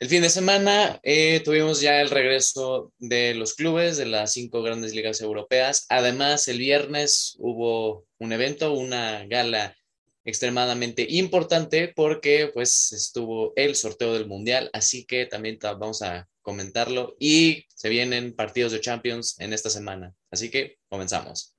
El fin de semana eh, tuvimos ya el regreso de los clubes de las cinco grandes ligas europeas. Además, el viernes hubo un evento, una gala extremadamente importante porque pues estuvo el sorteo del mundial, así que también vamos a comentarlo y se vienen partidos de Champions en esta semana. Así que comenzamos.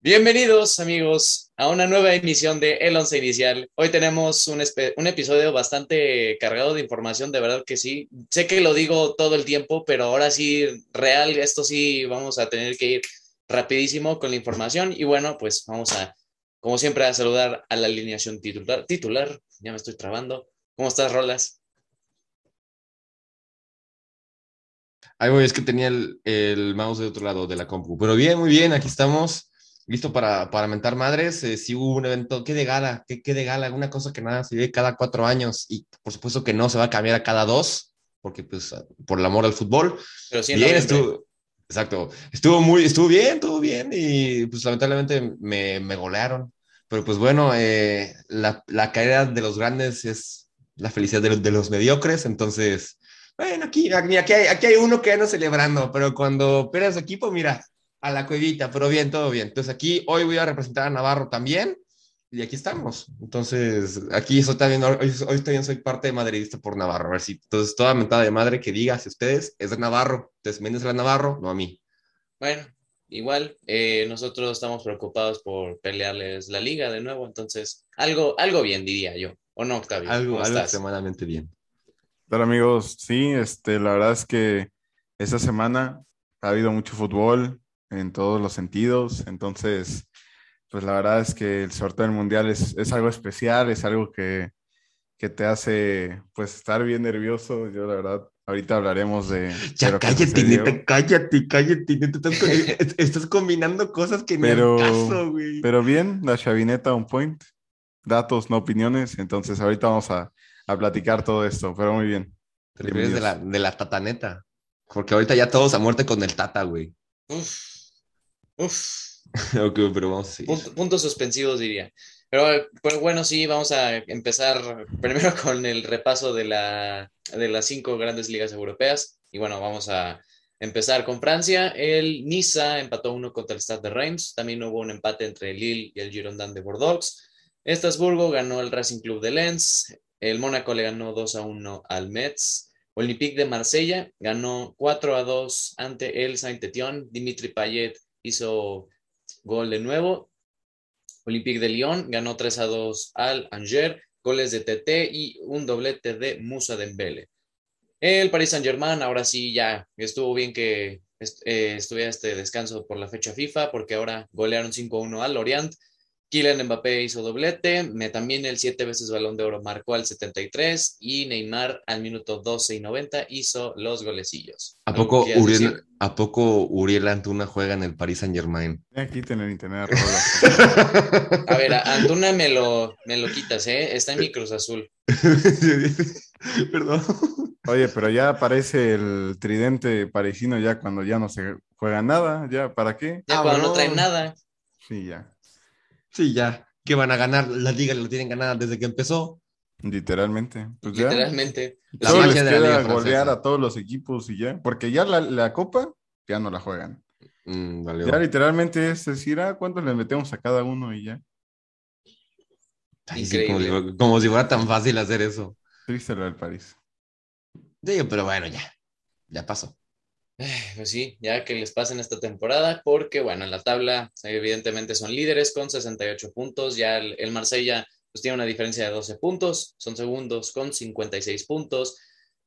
Bienvenidos amigos a una nueva emisión de El Once Inicial. Hoy tenemos un, episodio bastante cargado de información, de verdad que sí. Sé que lo digo todo el tiempo, pero ahora sí, real, esto sí, vamos a tener que ir rapidísimo con la información. Y bueno, pues vamos a, como siempre, a saludar a la alineación titular. Titular, ya me estoy trabando. ¿Cómo estás, Rolas? Ay, voy, es que tenía el, el mouse de otro lado de la compu. Pero bien, muy bien, aquí estamos listo para, para mentar madres. Eh, si hubo un evento, ¿qué de gala? ¿Qué, ¿Qué, de gala? Una cosa que nada se vive cada cuatro años y por supuesto que no se va a cambiar a cada dos, porque pues por el amor al fútbol. Pero sí, bien, estuvo, exacto, estuvo muy, estuvo bien, estuvo bien y pues lamentablemente me, me golearon. Pero pues bueno, eh, la, la, caída de los grandes es la felicidad de los, de los mediocres, entonces, bueno, aquí, aquí, aquí, hay, aquí hay uno que anda celebrando, pero cuando pierdes equipo, mira, a la cuevita, pero bien, todo bien. Entonces aquí hoy voy a representar a Navarro también y aquí estamos. Entonces aquí soy también, hoy, hoy también soy parte de madridista por Navarro. A ver si, entonces toda mentada de madre que diga, si ustedes es de Navarro, entonces Méndez a Navarro, no a mí. Bueno, igual eh, nosotros estamos preocupados por pelearles la liga de nuevo, entonces algo, algo bien diría yo, ¿o no, Octavio? Algo, algo extremadamente bien. Hola amigos, sí, este, la verdad es que esta semana ha habido mucho fútbol, en todos los sentidos. Entonces, pues la verdad es que el sorteo del mundial es, es algo especial, es algo que, que, te hace pues estar bien nervioso. Yo la verdad, ahorita hablaremos de... Ya cállate, neta, cállate, cállate, neta, estás, estás, combinando cosas que pero, no caso, güey. Pero bien, la chavineta on point, datos, no opiniones. Entonces ahorita vamos a, a platicar todo esto, pero muy bien. Te de la, de la tataneta. Porque ahorita ya todos a muerte con el tata, güey. Uf. Uf. ok, pero vamos a Punto, puntos suspensivos, diría. Pero, pero, bueno, sí, vamos a empezar primero con el repaso de, la, de las cinco grandes ligas europeas. Y bueno, vamos a empezar con Francia. El Niza empató uno contra el Stade de Reims. También hubo un empate entre el Lille y el Girondin de Bordeaux. Estrasburgo ganó el Racing Club de Lens. El Mónaco le ganó 2 a 1 al Metz. Olympique de Marsella ganó 4 a 2 ante el Saint-Étienne. Dimitri Payet hizo gol de nuevo. Olympique de Lyon ganó 3 a 2 al Angers, goles de TT y un doblete de Musa Dembele. El Paris Saint-Germain ahora sí ya estuvo bien que eh, estuviera este descanso por la fecha FIFA porque ahora golearon 5-1 al Lorient Kylian Mbappé hizo doblete, me, también el siete veces balón de oro marcó al 73 y Neymar al minuto 12 y 90 hizo los golecillos. ¿A poco, Uriel, ¿A poco Uriel Antuna juega en el Paris Saint Germain? Aquí tener internet. a ver, Antuna me lo, me lo quitas, ¿eh? Está en mi Cruz Azul. Perdón. Oye, pero ya aparece el tridente parisino ya cuando ya no se juega nada, ¿ya para qué? Ya cuando no traen nada. Sí, ya. Sí, ya. Que van a ganar la liga, lo tienen ganada desde que empezó. Literalmente. Pues Literalmente. La Solo les de la liga golear a todos los equipos y ya. Porque ya la, la copa ya no la juegan. Mm, ya literalmente es decir, ah, ¿cuánto le metemos a cada uno y ya? Ay, sí, como, si, como, si, fuera tan fácil hacer eso. Triste lo del París. Sí, pero bueno, ya. Ya pasó. Pues sí, ya que les pasen esta temporada, porque bueno, en la tabla evidentemente son líderes con 68 puntos, ya el, el Marsella pues tiene una diferencia de 12 puntos, son segundos con 56 puntos,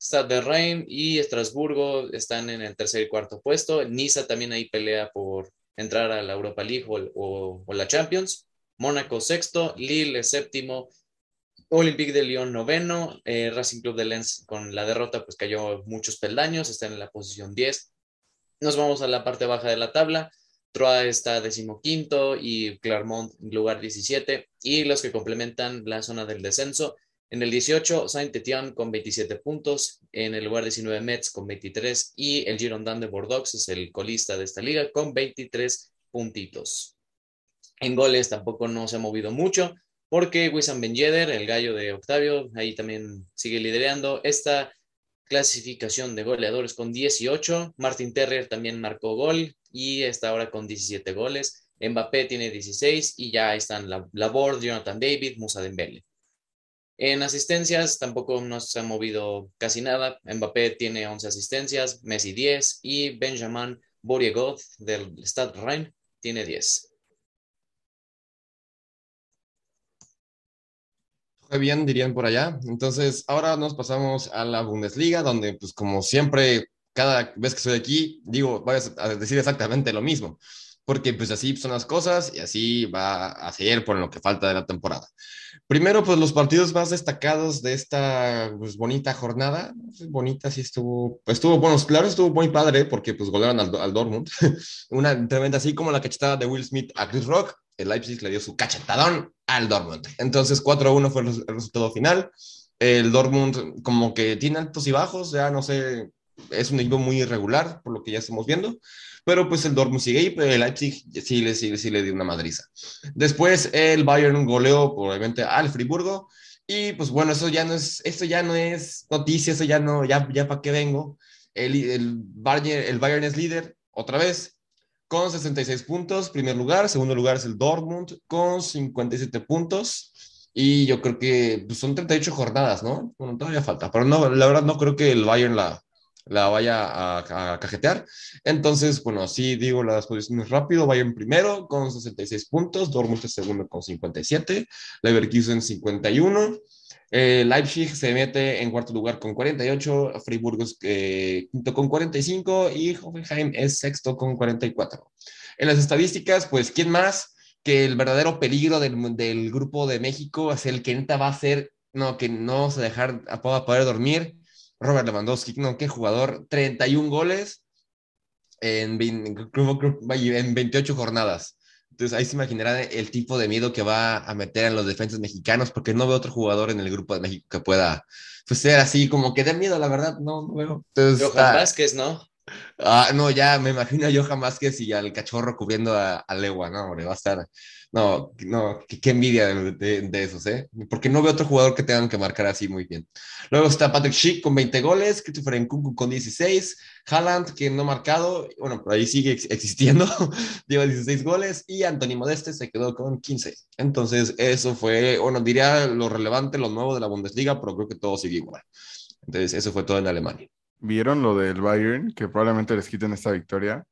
Stade de Reims y Estrasburgo están en el tercer y cuarto puesto, Niza también ahí pelea por entrar a la Europa League o, o la Champions, Mónaco sexto, Lille séptimo, Olympique de Lyon noveno, eh, Racing Club de Lens con la derrota pues cayó muchos peldaños, está en la posición 10. Nos vamos a la parte baja de la tabla. Troyes está decimoquinto y Clermont lugar 17. Y los que complementan la zona del descenso. En el 18, Saint-Étienne con 27 puntos. En el lugar 19, Metz con 23. Y el Girondin de Bordeaux es el colista de esta liga con 23 puntitos. En goles tampoco no se ha movido mucho, porque Wissam Ben el gallo de Octavio, ahí también sigue liderando esta clasificación de goleadores con 18. Martin Terrier también marcó gol y está ahora con 17 goles. Mbappé tiene 16 y ya están Laborde, Jonathan David, Musa Dembele. En asistencias tampoco no se ha movido casi nada. Mbappé tiene 11 asistencias, Messi 10 y Benjamin Boriegod del Stade Rhein tiene 10. Bien, dirían por allá. Entonces, ahora nos pasamos a la Bundesliga, donde, pues, como siempre, cada vez que estoy aquí, digo, voy a decir exactamente lo mismo, porque pues así son las cosas y así va a seguir por lo que falta de la temporada. Primero, pues los partidos más destacados de esta pues, bonita jornada, bonita sí estuvo, estuvo, bueno, claro, estuvo muy padre porque pues golearon al, al Dortmund, una tremenda, así como la cachetada de Will Smith a Chris Rock, el Leipzig le dio su cachetadón al Dortmund. Entonces 4-1 fue el resultado final. El Dortmund como que tiene altos y bajos, ya no sé, es un equipo muy irregular por lo que ya estamos viendo, pero pues el Dortmund sigue ahí, pero el Leipzig sí le, sí, sí le dio una madriza. Después el Bayern goleó probablemente al Friburgo y pues bueno, eso ya no es, eso ya no es noticia, eso ya no, ya, ya para qué vengo. El, el, Bayern, el Bayern es líder otra vez, con 66 puntos, primer lugar, segundo lugar es el Dortmund con 57 puntos. Y yo creo que pues, son 38 jornadas, ¿no? Bueno, todavía falta, pero no, la verdad no creo que el Bayern la, la vaya a, cajetear. Entonces, bueno, sí digo las posiciones rápido. Bayern primero con 66 puntos, Dortmund segundo con 57, Leverkusen 51. Eh, Leipzig se mete en cuarto lugar con 48, Friburgo es eh, quinto con 45 y Hoffenheim es sexto con 44. En las estadísticas, pues, ¿quién más que el verdadero peligro del, grupo de México es el que neta va a ser, no, que no se dejar a poder dormir? Robert Lewandowski, no, qué jugador, 31 goles en, en 28 jornadas. Entonces ahí se imaginará el tipo de miedo que va a meter en los defensas mexicanos, porque no veo otro jugador en el grupo de México que pueda pues, ser así, como que dé miedo, la verdad, no, no veo. Entonces, Johan Vázquez, ¿no? Ah, no, ya me imagino a Johan Vázquez y al cachorro cubriendo a, a Legua, no, hombre, va a estar no, no, qué, envidia de, de, esos, ¿eh? Porque no veo otro jugador que tengan que marcar así muy bien. Luego está Patrick Schick con 20 goles, Christopher Nkunku con 16, Haaland, que no ha marcado, bueno, por ahí sigue existiendo, lleva 16 goles, y Anthony Modeste se quedó con 15. Entonces, eso fue, bueno, diría lo relevante, lo nuevo de la Bundesliga, pero creo que todo sigue igual. Entonces, eso fue todo en Alemania. ¿Vieron lo del Bayern? Que probablemente les quiten esta victoria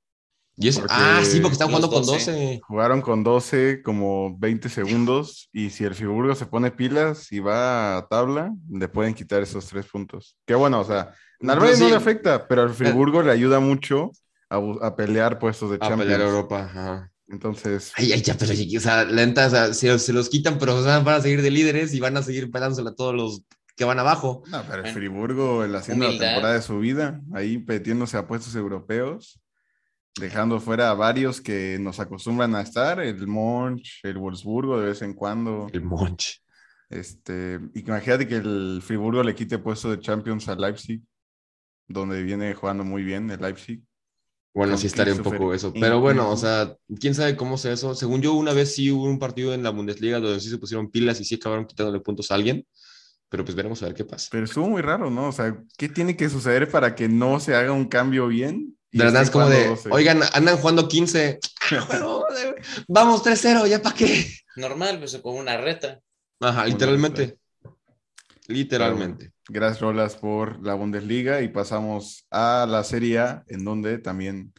ah, sí, porque están jugando con 12. Jugaron con 12 como 20 segundos y si el Friburgo se pone pilas y va a tabla, le pueden quitar esos tres puntos. Qué bueno, o sea, Narváez pues no le afecta, pero al Friburgo le ayuda mucho a, pelear puestos de Champions. A pelear Europa, ajá. Entonces. Ay, ay, ya, pero, o sea, lenta, o sea, se, los quitan, pero van a seguir de líderes y van a seguir pegándosela a todos los que van abajo. No, pero el Friburgo, el haciendo la temporada de su vida, ahí metiéndose a puestos europeos dejando fuera a varios que nos acostumbran a estar, el Monch, el Wolfsburgo de vez en cuando. El Monch. Este, imagínate que el Friburgo le quite puesto de Champions al Leipzig, donde viene jugando muy bien el Leipzig. Bueno, sí estaría un poco eso. Pero bueno, o sea, quién sabe cómo sea eso. Según yo, una vez sí hubo un partido en la Bundesliga donde sí se pusieron pilas y sí acabaron quitándole puntos a alguien. Pero pues veremos a ver qué pasa. Pero estuvo muy raro, ¿no? O sea, ¿qué tiene que suceder para que no se haga un cambio bien? De verdad es como de, oigan, andan jugando 15. Vamos 3-0, ¿ya para qué? Normal, pues como una reta. Ajá, literalmente. Literalmente. gracias, Rolas, por la Bundesliga y pasamos a la Serie A, en donde también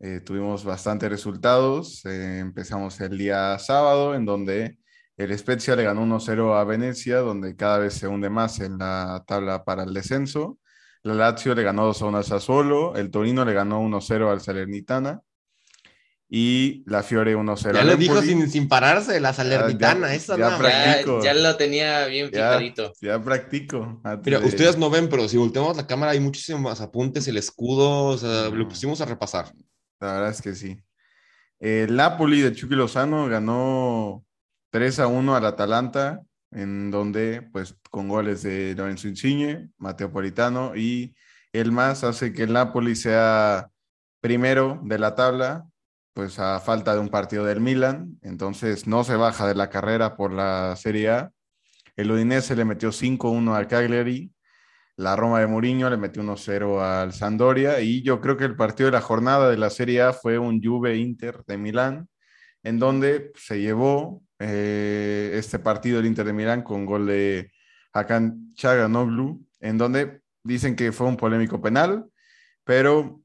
eh, tuvimos bastantes resultados. Eh, empezamos el día sábado, en donde el Spezia le ganó 1-0 a Venecia, donde cada vez se hunde más en la tabla para el descenso. La Lazio le ganó 2 1 al Sassuolo, el Torino le ganó 1-0 al Salernitana y la Fiore 1-0. Ya lo dijo sin, pararse, la Salernitana, ya, esa ya, practico. ya, lo tenía bien fijadito. Ya, practico. Mira, ustedes no ven, pero si volteamos la cámara hay muchísimos apuntes, el escudo, o sea, lo pusimos a repasar. La verdad es que sí. El Napoli de Chucky Lozano ganó 3 a 1 al Atalanta en donde, pues, con goles de Lorenzo Insigne, Mateo Politano y el más hace que el Napoli sea primero de la tabla, pues a falta de un partido del Milan, entonces no se baja de la carrera por la Serie A. El Udinese le metió 5-1 al Cagliari, la Roma de Mourinho le metió 1-0 al Sampdoria. Y yo creo que el partido de la jornada de la Serie A fue un Juve Inter de Milán, en donde se llevó eh, este partido el Inter de Milán con gol de Hakan Chaganoglu, en donde dicen que fue un polémico penal, pero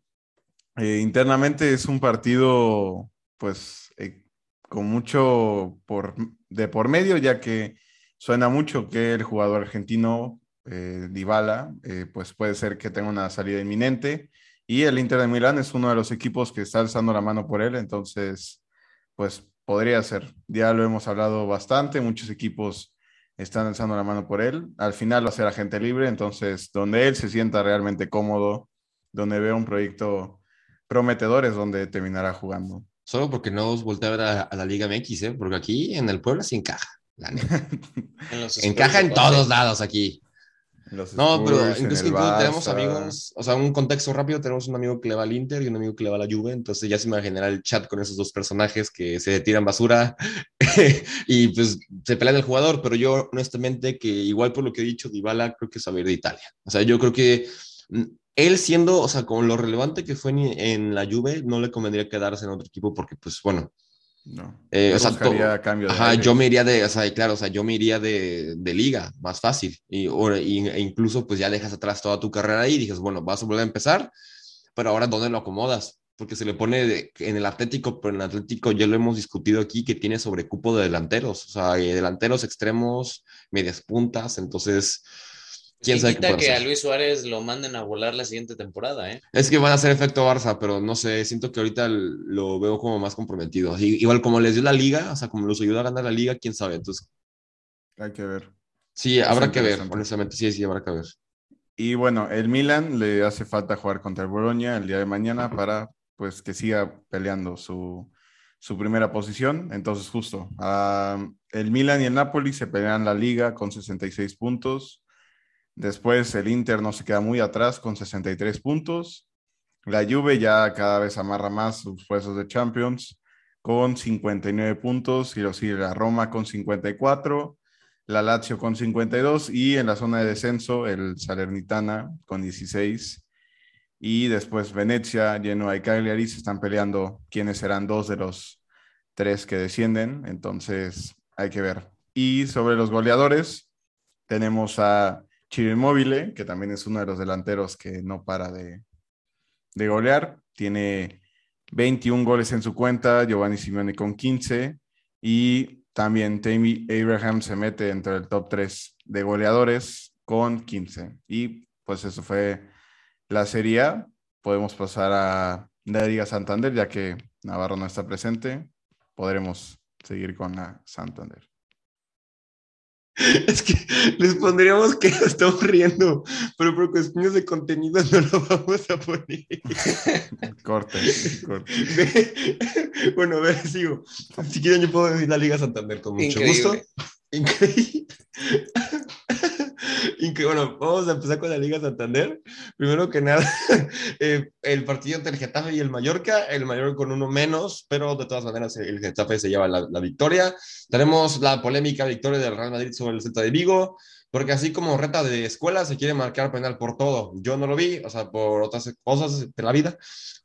eh, internamente es un partido, pues, eh, con mucho por, de por medio, ya que suena mucho que el jugador argentino, eh, Dybala, pues puede ser que tenga una salida inminente. Y el Inter de Milán es uno de los equipos que está alzando la mano por él, entonces, pues podría ser. Ya lo hemos hablado bastante, muchos equipos están alzando la mano por él. Al final va a ser agente libre, entonces donde él se sienta realmente cómodo, donde vea un proyecto prometedor es donde terminará jugando. Solo porque no os voltea a ver a, la Liga MX, ¿eh? porque aquí en el pueblo se encaja. encaja en todos lados aquí no, pero incluso, tenemos amigos, o sea, un contexto rápido, tenemos un amigo que le va al Inter y un amigo que le va a la Juve, entonces ya se me va a generar el chat con esos dos personajes que se tiran basura y pues se pelean el jugador, pero yo honestamente que igual por lo que he dicho, Dybala creo que es saber de Italia. O sea, yo creo que mm, él siendo, o sea, con lo relevante que fue en, en la Juve, no le convendría quedarse en otro equipo porque pues bueno, no. Eh, o sea, cambio ajá, yo me iría de, o sea, claro, o sea, yo me iría de, de liga, más fácil. Y, e incluso, pues ya dejas atrás toda tu carrera y dices, bueno, vas a volver a empezar, pero ahora, ¿dónde lo acomodas? Porque se le pone en el Atlético, pero en el Atlético ya lo hemos discutido aquí, que tiene sobrecupo de delanteros, o sea, delanteros extremos, medias puntas, entonces quién sabe qué que a Luis Suárez lo manden a volar la siguiente temporada, ¿eh? Es que van a hacer efecto Barça, pero no sé, siento que ahorita lo veo como más comprometido. igual como les dio la liga, o sea, como los ayuda a ganar la liga, quién sabe. Entonces, hay que ver. Sí, habrá que ver, honestamente, sí, sí, habrá que ver. Y bueno, el Milan le hace falta jugar contra el Bologna el día de mañana para pues que siga peleando su, su primera posición. Entonces, justo, uh, el Milan y el Napoli se pelean la liga con 66 puntos. Después el Inter no se queda muy atrás con 63 puntos. La Juve ya cada vez amarra más sus puestos de Champions con 59 puntos y lo sigue la Roma con 54, la Lazio con 52 y en la zona de descenso el Salernitana con 16 y después Venecia, Genoa y Cagliari se están peleando quiénes serán dos de los tres que descienden, entonces hay que ver. Y sobre los goleadores tenemos a Chirimóvil, que también es uno de los delanteros que no para de, de golear, tiene 21 goles en su cuenta, Giovanni Simeone con 15 y también Tammy Abraham se mete entre el top 3 de goleadores con 15. Y pues eso fue la Serie. Podemos pasar a la Liga Santander, ya que Navarro no está presente. Podremos seguir con la Santander. Es que les pondríamos que estamos riendo, pero por cuestiones de contenido no lo vamos a poner. Corte, corte. Bueno, a ver, sigo. Si quieren, yo puedo decir la Liga Santander con mucho gusto. Increíble. bueno, vamos a empezar con la Liga Santander. Primero que nada, eh, el partido entre el Getafe y el Mallorca, el Mallorca con uno menos, pero de todas maneras el Getafe se lleva la, victoria. Tenemos la polémica victoria del Real Madrid sobre el Celta de Vigo, porque así como reta de escuela se quiere marcar penal por todo. Yo no lo vi, o sea, por otras cosas de la vida,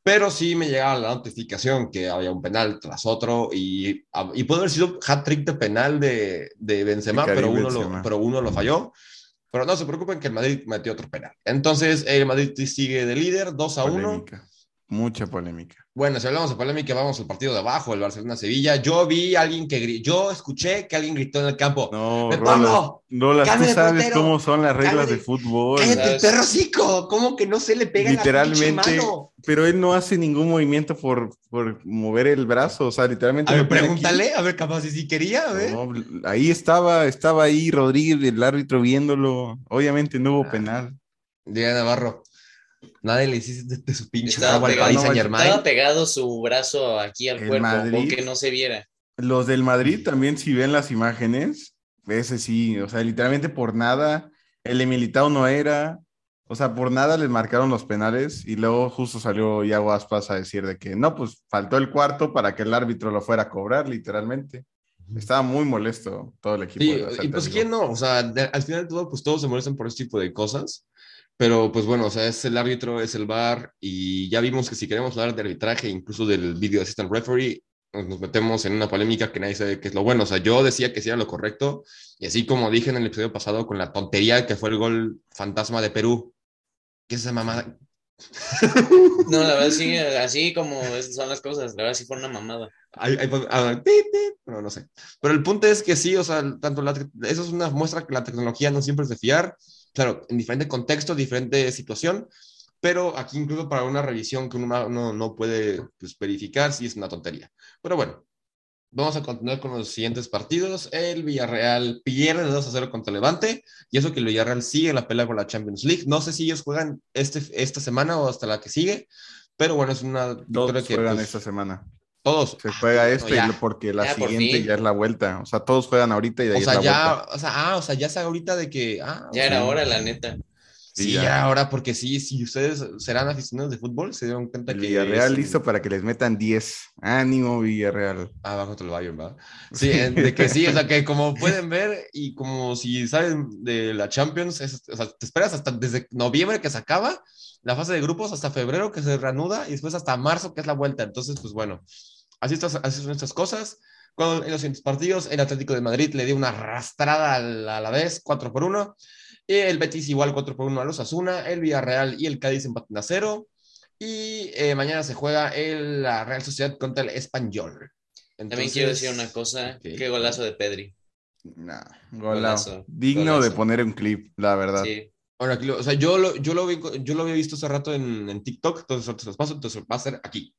pero sí me llegaba la notificación que había un penal tras otro y, y puede haber sido hat-trick de penal de, de Benzema, pero uno, Lo, pero uno lo falló. Pero no se preocupen que el Madrid metió otro penal. Entonces, el Madrid sigue de líder, 2 a 1. Mucha polémica. Bueno, si hablamos de polémica, vamos al partido de abajo, el Barcelona-Sevilla. Yo vi a alguien que gritó, yo escuché que alguien gritó en el campo. No, no Rolas, tú sabes cómo son las reglas de fútbol. Cállate, perro ¿cómo que no se le pega Literalmente, pero él no hace ningún movimiento por, por mover el brazo, o sea, literalmente. A ver, pregúntale, a ver, capaz si quería, a ver. ahí estaba, estaba ahí Rodríguez, el árbitro viéndolo. Obviamente no hubo ah. penal. Diana Navarro. Nadie le hiciste de, su pinche estaba pegado, Estaba pegado su brazo aquí al cuerpo, aunque no se viera. Los del Madrid también, si ven las imágenes, ese sí, o sea, literalmente por nada, el militado no era, O sea, por nada les marcaron los penales y luego justo salió Iago Aspas a decir de que no, pues faltó el cuarto para que el árbitro lo fuera a cobrar, literalmente. Estaba muy molesto todo el equipo. Sí, de y pues quién no, o sea, de- al final de todo, pues todos se molestan por este tipo de cosas, pero pues bueno, o sea, es el árbitro, es el VAR, y ya vimos que si queremos hablar de arbitraje, incluso del video assistant referee, nos metemos en una polémica que nadie sabe qué es lo bueno, o sea, yo decía que sí era lo correcto, y así como dije en el episodio pasado con la tontería que fue el gol fantasma de Perú, ¿qué es esa mamada? No, la verdad sí, así como son las cosas, la verdad sí fue una mamada. Pon- ah, no, no sé. Pero el punto es que sí, o sea, tanto la, eso es una muestra que la tecnología no siempre es de fiar, claro, en diferente contexto, diferente situación, pero aquí incluso para una revisión que uno no, no puede pues, verificar si es una tontería. Pero bueno, vamos a continuar con los siguientes partidos. El Villarreal pierde 2 a 0 contra Levante, y eso que el Villarreal sigue en la pelea por la Champions League. No sé si ellos juegan este, esta semana o hasta la que sigue, pero bueno, es una victoria Todos que juegan pues, esta semana. Todos. Se juega Ah, este ya. y porque la Ya, siguiente ya es la vuelta. O sea, todos juegan ahorita y de ahí O sea, es la ya, vuelta. o sea, ah, o sea, ya sea ahorita de que, ah, Ya era hora, la neta. Sí, Sí, ya. ya. ahora, porque sí, si ustedes serán aficionados de fútbol, se dieron cuenta El que Villarreal es- listo para que les metan 10. Ánimo, Villarreal. Ah, va contra el Bayern, ¿va? Sí, eh, de que sí, o sea, que como pueden ver y como si saben de la Champions, es- o sea, te esperas hasta desde noviembre que se acaba la fase de grupos hasta febrero que se reanuda y después hasta marzo que es la vuelta. Entonces, pues bueno, así, estas, así son estas cosas. Con, en los siguientes partidos, el Atlético de Madrid le dio una arrastrada al- a la vez, 4 por 1. Y el Betis igual 4 por 1 a los Asuna. El Villarreal y el Cádiz empatan a 0. Y eh, mañana se juega el, la Real Sociedad contra el Español. También quiero decir una cosa, ok. qué golazo de Pedri. Nah, Golazo, golazo. Digno golazo. de poner un clip, la verdad. Sí, Ahora, o sea, yo lo, yo, lo vi, yo lo había visto hace rato en, en TikTok, entonces se los paso, entonces va a ser aquí.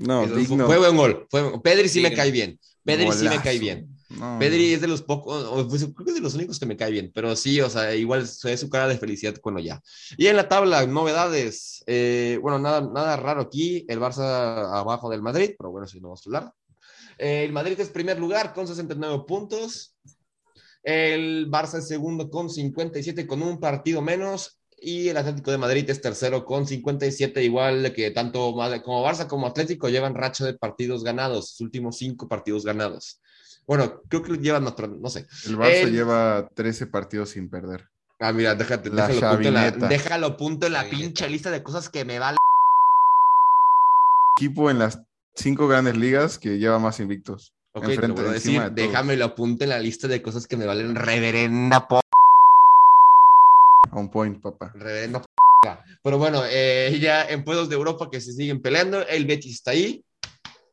No, fue- digno. Fue buen gol. Fue, Pedri sí me cae bien. Pedri sí me cae bien. No, Pedri es de los pocos, pues, creo que es de los únicos que me cae bien, pero sí, o sea, igual se ve su cara de felicidad cuando ya. Y en la tabla, novedades. eh, bueno, nada, nada raro aquí. El Barça abajo del Madrid, pero bueno, si no vamos a hablar. Eh, el Madrid es primer lugar con 69 puntos. El Barça es segundo con 57, con un partido menos. Y el Atlético de Madrid es tercero con 57, igual que tanto como Barça como Atlético llevan racha de partidos ganados, sus últimos cinco partidos ganados. Bueno, creo que llevan otro, no sé. El Barça el- lleva 13 partidos sin perder. Ah, mira, déjate, La déjalo, punto en la, déjalo punto en la Chavineta. pinche lista de cosas que me vale. Equipo en las cinco grandes ligas que lleva más invictos. Ok, te Enfrente, voy a decir, de déjame lo apunto en la lista de cosas que me valen reverenda po On point, papá. reverenda p- Pero bueno, eh, ya en puestos de Europa que se siguen peleando, el Betis está ahí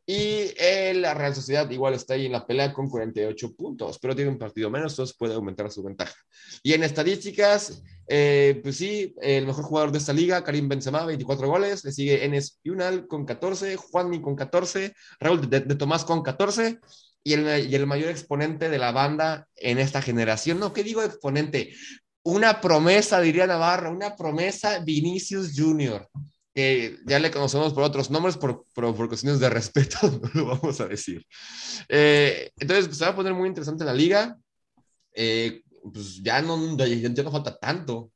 y el- la Real Sociedad igual está ahí en la pelea con 48 puntos, pero tiene un partido menos, entonces puede aumentar su ventaja. Y en estadísticas, eh, pues sí, el mejor jugador de esta liga, Karim Benzema, 24 goles, le sigue Enes Yunal con 14, Juanmi con 14, Raúl de, de Tomás con 14. Y el, y el mayor exponente de la banda en esta generación, no, ¿qué digo exponente? Una promesa, diría Navarro, una promesa Vinicius Junior, que ya le conocemos por otros nombres, por, por, por cuestiones de respeto, no lo vamos a decir. Eh, entonces, pues, se va a poner muy interesante la liga. Eh, pues ya no, ya, ya no falta tanto.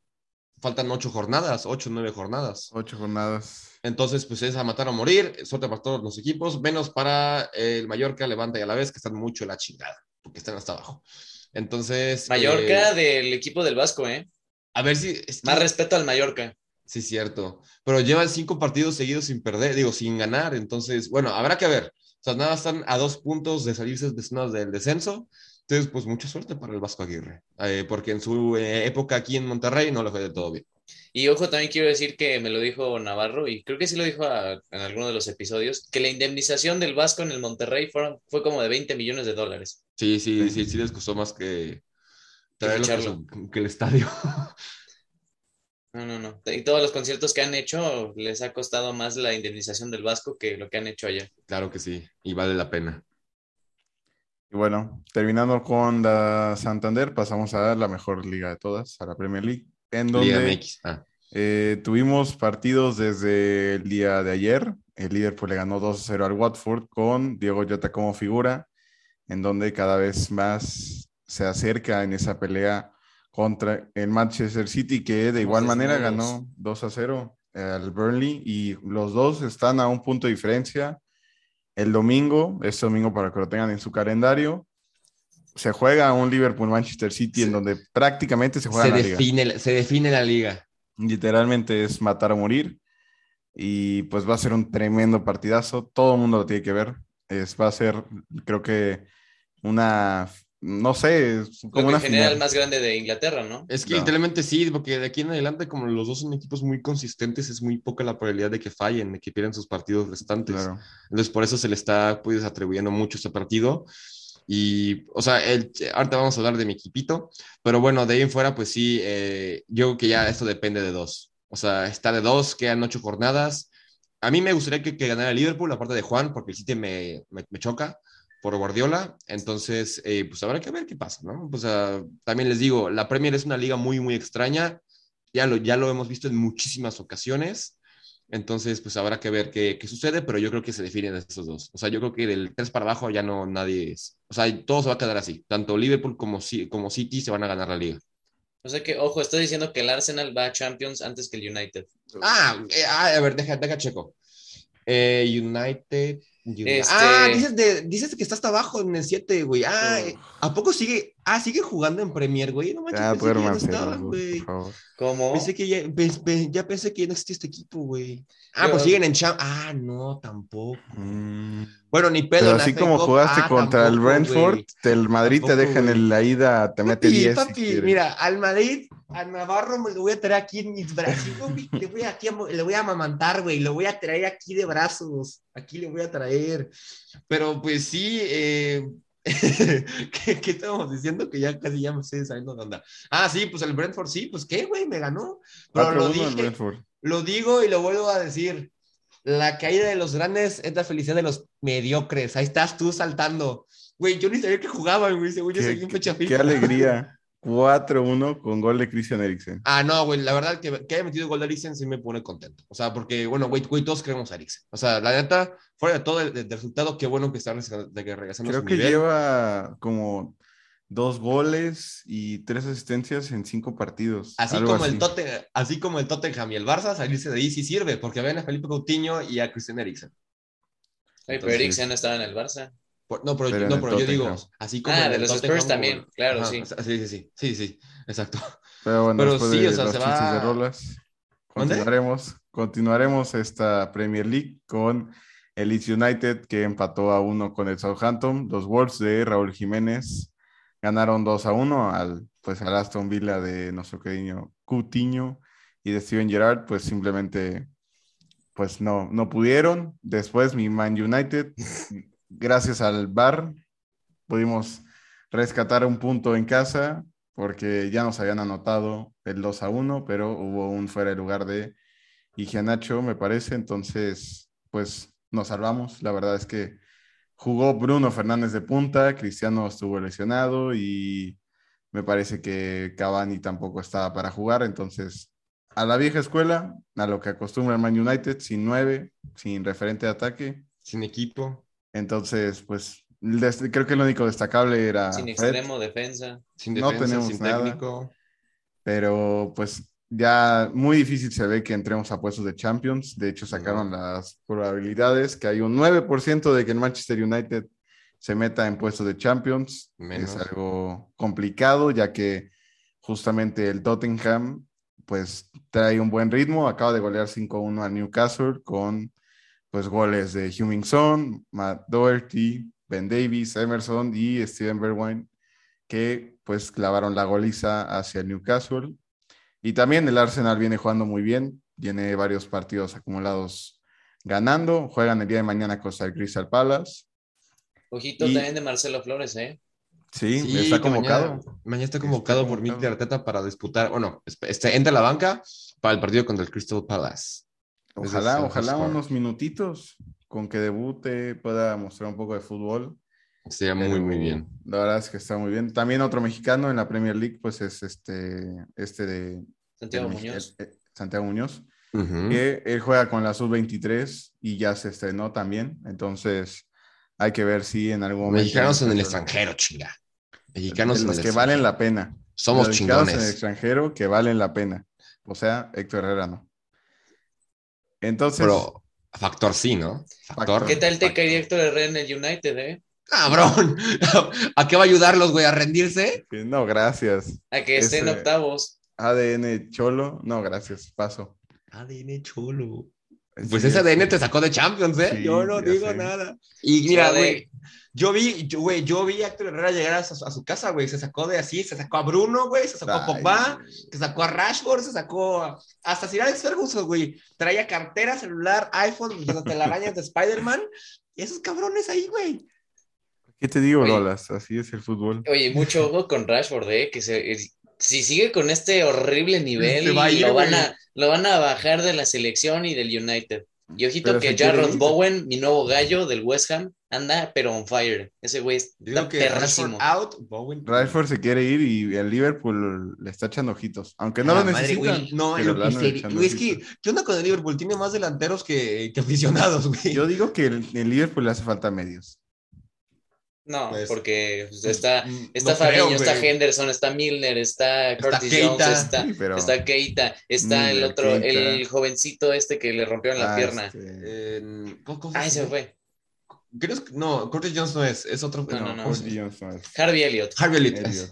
Faltan ocho jornadas, ocho, nueve jornadas. Ocho jornadas. Entonces, pues es a matar o morir, suerte para todos los equipos, menos para el Mallorca, Levanta y a la vez, que están mucho en la chingada, porque están hasta abajo. Entonces. Mallorca eh, del equipo del Vasco, ¿eh? a ver si. es que- Más respeto al Mallorca. Sí, cierto. Pero llevan cinco partidos seguidos sin perder, digo, sin ganar. Entonces, bueno, habrá que ver. O sea, nada, están a dos puntos de salirse de zonas del descenso. Entonces, pues mucha suerte para el Vasco Aguirre, eh, porque en su eh, época aquí en Monterrey no le fue de todo bien. Y ojo, también quiero decir que me lo dijo Navarro, y creo que sí lo dijo a- en alguno de los episodios, que la indemnización del Vasco en el Monterrey fueron, fue como de 20 millones de dólares. Sí, sí, Sí. sí, sí les costó más que traerlo que, que el estadio. No, no, no. Y todos los conciertos que han hecho les ha costado más la indemnización del Vasco que lo que han hecho allá. claro que sí, y vale la pena. Y bueno, terminando con la Santander, pasamos a la mejor liga de todas, a la Premier League, en Liga donde MX. Ah, eh, tuvimos partidos desde el día de ayer. El Liverpool le ganó 2-0 al Watford con Diego Jota como figura, en donde cada vez más se acerca en esa pelea contra el Manchester City, que de igual manera ganó 2 a 0 al Burnley y los dos están a un punto de diferencia. El domingo, este domingo para que lo tengan en su calendario, se juega un Liverpool-Manchester City en Sí. donde prácticamente se juega Se la liga. define, se define la liga. Literalmente es matar o morir. Y pues va a ser un tremendo partidazo. Todo el mundo lo tiene que ver. Es, va a ser, creo que, una, no sé, Como una en general final. más grande de Inglaterra, ¿no? Es que No. literalmente sí, porque de aquí en adelante, como los dos son equipos muy consistentes, es muy poca la probabilidad de que fallen, de que pierdan sus partidos restantes. Claro. Entonces, por eso se le está pues, atribuyendo mucho este partido. Y, o sea, el, ahorita vamos a hablar de mi equipito, pero bueno, de ahí en fuera, pues sí, eh, yo creo que ya esto depende de dos. O sea, está de dos, quedan ocho jornadas. A mí me gustaría que, que ganara Liverpool, aparte de Juan, porque el City me, me, me choca por Guardiola. Entonces, eh, pues habrá que ver qué pasa, ¿no? Pues ah, también les digo, la Premier es una liga muy, muy extraña. Ya lo, ya lo hemos visto en muchísimas ocasiones. Entonces, pues habrá que ver qué, qué sucede, pero yo creo que se definen estos dos. O sea, yo creo que del 3 para abajo ya no nadie es. O sea, todo se va a quedar así. Tanto Liverpool como, como City se van a ganar la liga. O sea que, ojo, estoy diciendo que el Arsenal va a Champions antes que el United. Ah, eh, ah, a ver, deja, deja checo. Eh, United. United. Este- Ah, dices, de, dices que está hasta abajo en el 7, güey. Ah, ¿a poco sigue? Ah, sigue jugando en Premier, güey. No manches, Ya, pensé que ya no güey. ¿Cómo? Pensé que ya, pe- pe- ya pensé que ya no existía este equipo, güey. Ah, pues siguen en Champ. Ah, no, tampoco. Mm. Bueno, ni pedo. Pero en así como jugaste Ah, contra el Brentford, el Madrid te Tampoco, deja en güey. el- la ida, te mete Papi, 10. si papi, quieres. mira, al Madrid, al Navarro me lo voy a traer aquí en mis brazos, güey, le voy aquí a, le voy a amamantar, güey, lo voy a traer aquí de brazos, aquí le voy a traer. Pero pues sí, eh, ¿qué, qué estamos diciendo? Que ya casi ya me estoy saliendo de onda. Ah, sí, pues el Brentford sí, pues qué, güey, me ganó. Pero lo 4-1 el dije, lo digo y lo vuelvo a decir. La caída de los grandes es la felicidad de los mediocres. Ahí estás tú saltando. Güey, yo ni sabía que jugaban, güey. Según yo Qué, seguí en fecha qué FIFA. alegría. 4-1 con gol de Christian Eriksen. Ah, no, güey, la verdad que, que haya metido gol de Eriksen sí me pone contento. O sea, porque, bueno, güey, güey todos queremos a Eriksen. O sea, la neta, fuera de todo el, resultado, qué bueno que está reg- de que regresando a Creo su que nivel. lleva como dos goles y tres asistencias en cinco partidos. Así como, así. El Totte- así como el Tottenham y el Barça, salirse de ahí sí sirve, porque ven a Felipe Coutinho y a Christian Eriksen. Ay, pero Eriksen no estaba en el Barça. Por- no, pero, no, pero yo digo, así como Ah, de los Tottenham, Spurs también, claro, sí. sí, sí, sí, sí, sí, exacto. Pero bueno, Pero después sí, de o sea, los se chistes va- de rolas, continuaremos, continuaremos esta Premier League con el Leeds United que empató a uno con el Southampton. Los Wolves de Raúl Jiménez ganaron 2 a 1 al, pues, al Aston Villa de nuestro querido Coutinho y de Steven Gerrard, pues simplemente pues no, no pudieron. Después mi Man United, gracias al VAR, pudimos rescatar un punto en casa porque ya nos habían anotado el 2 a 1, pero hubo un fuera de lugar de Igianacho, me parece, entonces pues nos salvamos. La verdad es que jugó Bruno Fernández de punta, Cristiano estuvo lesionado y me parece que Cavani tampoco estaba para jugar, entonces a la vieja escuela, a lo que acostumbra el Man United, sin nueve, sin referente de ataque. Sin equipo, Entonces, pues creo que lo único destacable era Sin Fred, extremo, defensa. sin No defensa, tenemos sin nada. técnico. pero pues ya muy difícil se ve que entremos a puestos de Champions. De hecho, sacaron las probabilidades que hay un 9% de que el Manchester United se meta en puestos de Champions. Menos. Es algo complicado, ya que justamente el Tottenham pues trae un buen ritmo, acaba de golear 5-1 a Newcastle con pues goles de Heung-Min Son, Matt Doherty, Ben Davis, Emerson y Steven Bergwijn que pues clavaron la goliza hacia el Newcastle. Y también el Arsenal viene jugando muy bien, tiene varios partidos acumulados ganando, juegan el día de mañana contra el Crystal Palace. Ojito Y- también de Marcelo Flores, ¿eh? Sí, Sí, está convocado. Mañana, mañana está convocado por convocado. Mikel Arteta para disputar, bueno, este, entra a la banca para el partido contra el Crystal Palace. Ojalá, es ojalá Score. unos minutitos con que debute, pueda mostrar un poco de fútbol. Sería muy, Pero muy bien. La verdad es que está muy bien. También otro mexicano en la Premier League, pues es este, este de Santiago Muñoz. eh, eh, Santiago Muñoz. Que él juega con la sub-23 y ya se estrenó también. Entonces, hay que ver si en algún momento. Mexicanos en el extranjero, chinga. Mexicanos en los el que extranjero. valen la pena. Somos Radicados en el extranjero que valen la pena. O sea, Héctor Herrera no. Entonces, Pero factor sí, ¿no? Factor. ¿Qué tal te caería Héctor Herrera en el United, eh? Cabrón. ¿A qué va a ayudarlos, güey? ¿A rendirse? no, gracias. A que estén Ese- octavos. ADN Cholo, no, gracias, paso. ADN chulo. Pues Sí, ese ADN sí. te sacó de Champions, ¿eh? Sí, yo no digo sé. nada. Y mira, güey, yo vi, yo, güey, yo vi a Héctor Herrera llegar a su, a su casa, güey. Se sacó de así, se sacó a Bruno, güey, se sacó a Pogba, se sacó a Rashford, se sacó a- hasta Sir Alex Ferguson, güey. Traía cartera, celular, iPhone, las telarañas de Spider-Man. Y esos cabrones ahí, güey. ¿Qué te digo, Oye. Lolas? Así es el fútbol. Oye, mucho ojo con Rashford, eh, que se, es- si sigue con este horrible nivel, va ir, lo, van a, lo van a bajar de la selección y del United. Y ojito Pero que Jarrod. Bowen, mi nuevo gallo del West Ham, anda pero on fire. Ese güey está que perrísimo. out, Bowen. Rashford se quiere ir y el Liverpool le está echando ojitos. Aunque no lo necesitan. No, lo es que. ¿qué onda con el Liverpool? Tiene más delanteros que, que aficionados, güey. Yo digo que el, el Liverpool le hace falta medios. No, Pues, porque pues, está, Mm, está no creo, está. Henderson, está Milner, está Curtis Keita. Jones, está, pero- está Keita, está el otro, el jovencito este que le rompieron la Ah, pierna. este, Eh, ¿cómo- cómo Ay, se fue. Creo que no, Curtis Jones no es, es otro. No, no, no. Curtis Jones no es. Harvey Elliott. Harvey Elliott.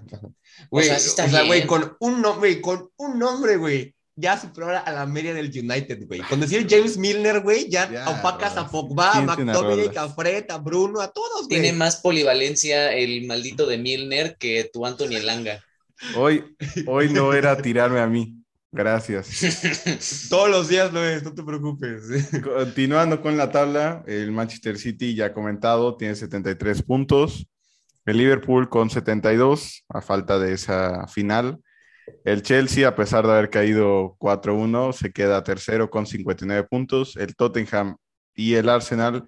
Güey, O o sea, sí está sea, güey, con un nombre, con un nombre, güey, ya superó a la media del United, güey. Con decir James Milner, güey, ya, Ya, opacas a. Pogba, a ¿Quién tiene McTominay, a Fred, a Bruno, a todos, güey. Tiene más polivalencia el maldito de Milner que tu Anthony Elanga. Hoy, hoy no era tirarme a mí. Gracias. Todos los días lo es, no te preocupes. Continuando con la tabla, el Manchester City ya comentado tiene 73 puntos. El Liverpool con 72 a falta de esa final. El Chelsea, a pesar de haber caído 4-1, se queda tercero con 59 puntos. El Tottenham y el Arsenal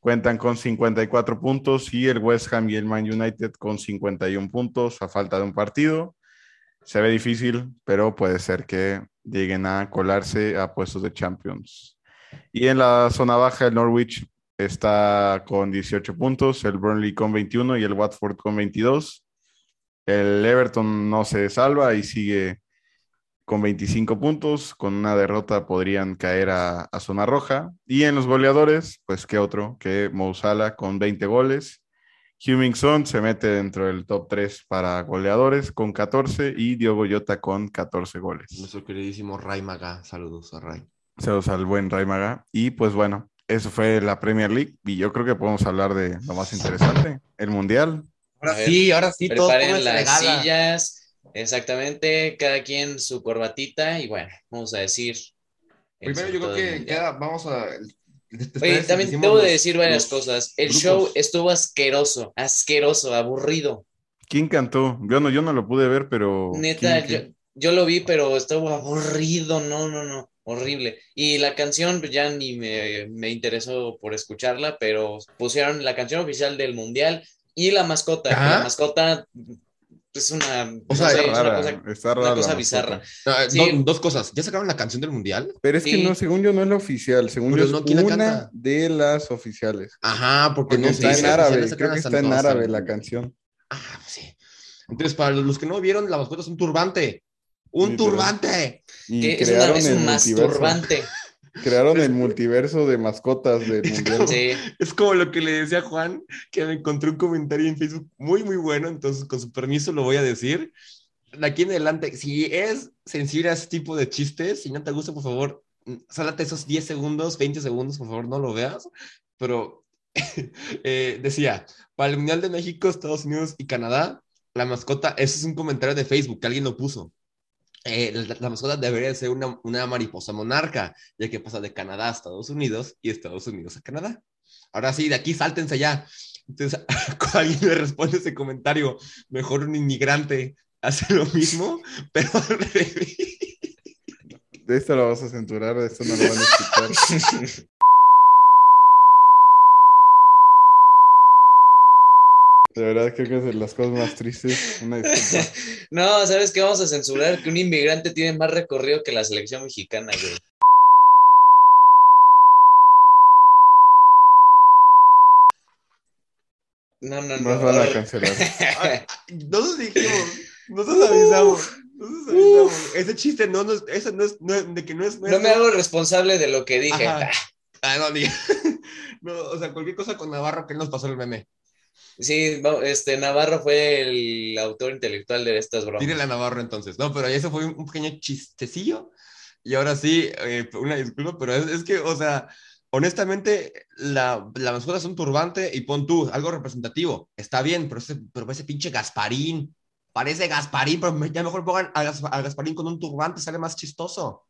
cuentan con 54 puntos y el West Ham y el Man United con 51 puntos a falta de un partido. Se ve difícil, pero puede ser que lleguen a colarse a puestos de Champions. Y en la zona baja, el Norwich está con 18 puntos, el Burnley con 21 y el Watford con 22. El Everton no se salva y sigue con 25 puntos. Con una derrota podrían caer a, a zona roja. Y en los goleadores, pues qué otro que Mo Salah con 20 goles. Hummingson se mete dentro del top 3 para goleadores con 14 y Diogo Jota con 14 goles. Nuestro queridísimo Ray Maga, saludos a Ray. Saludos al buen Ray Maga. Y pues bueno, eso fue la Premier League. Y yo creo que podemos hablar de lo más interesante, el Mundial. Ahora ver, sí, ahora sí, todo, todo Preparen se las regala. sillas, exactamente, cada quien su corbatita y bueno, vamos a decir. el Primero yo creo que queda, vamos a... después Oye, de- también debo de los- decir varias cosas. El grupos. show estuvo asqueroso, asqueroso, aburrido. ¿Quién cantó? Yo no, yo no lo pude ver, pero. Neta, ¿quién- yo, yo lo vi, pero estuvo aburrido, no, no, no, horrible. Y la canción pues, ya ni me, me interesó por escucharla, pero pusieron la canción oficial del mundial y la mascota. ¿Ah? La mascota es una, O sea, no sé, es es una cosa, está una rara la cosa bizarra. No, eh, Sí. do- dos cosas. ¿Ya sacaron la canción del mundial? Pero es Sí. que no, según yo no es la oficial, según Pero yo no, es ¿quién la una canta? de las oficiales. Ajá, porque, Porque no está en árabe, creo que está en árabe la canción. Ah, sí. Entonces, para los que no vieron, la mascota es un turbante. ¡Un turbante! Y Que es, una- es un multiverso. masturbante. Crearon el multiverso de mascotas del mundial. Sí. Es como lo que le decía a Juan, que me encontré un comentario en Facebook muy, muy bueno, entonces con su permiso lo voy a decir. De aquí en adelante, si es sensible a ese tipo de chistes, si no te gusta, por favor, mm, sálate esos 10 segundos, 20 segundos, por favor, no lo veas. Pero eh, decía, para el Mundial de México, Estados Unidos y Canadá, la mascota, ese es un comentario de Facebook que alguien lo puso. Eh, la, la mascota debería ser una, una mariposa monarca, ya que pasa de Canadá a Estados Unidos y Estados Unidos a Canadá. Ahora sí, de aquí sáltense ya. Entonces, alguien me responde ese comentario, mejor un inmigrante hace lo mismo, pero al revés. De esto lo vas a censurar, de esto no lo van a escuchar. De verdad creo que es de las cosas más tristes. Una disculpa. No, ¿sabes qué? Vamos a censurar que un inmigrante tiene más recorrido que la selección mexicana, güey. No, no, no. Nos van a cancelar. Nosotros dijimos, Nosotros avisamos. Nosotros avisamos. Ese chiste no, no, es- eso no es, no de que no es No me hago responsable de lo que dije. Ajá. Ah, no, ni- no, o sea, cualquier cosa con Navarro que él nos pasó el meme. Sí, este Navarro fue el autor intelectual de estas bromas. Tírele a Navarro entonces. No, pero eso fue un, pequeño chistecillo. Y ahora sí, eh, una disculpa, pero es, es que, o sea, honestamente, la, la mascota es un turbante y pon tú algo representativo. Está bien, pero ese, pero ese pinche Gasparín. Parece Gasparín, pero ya mejor pongan a Gasparín con un turbante, sale más chistoso.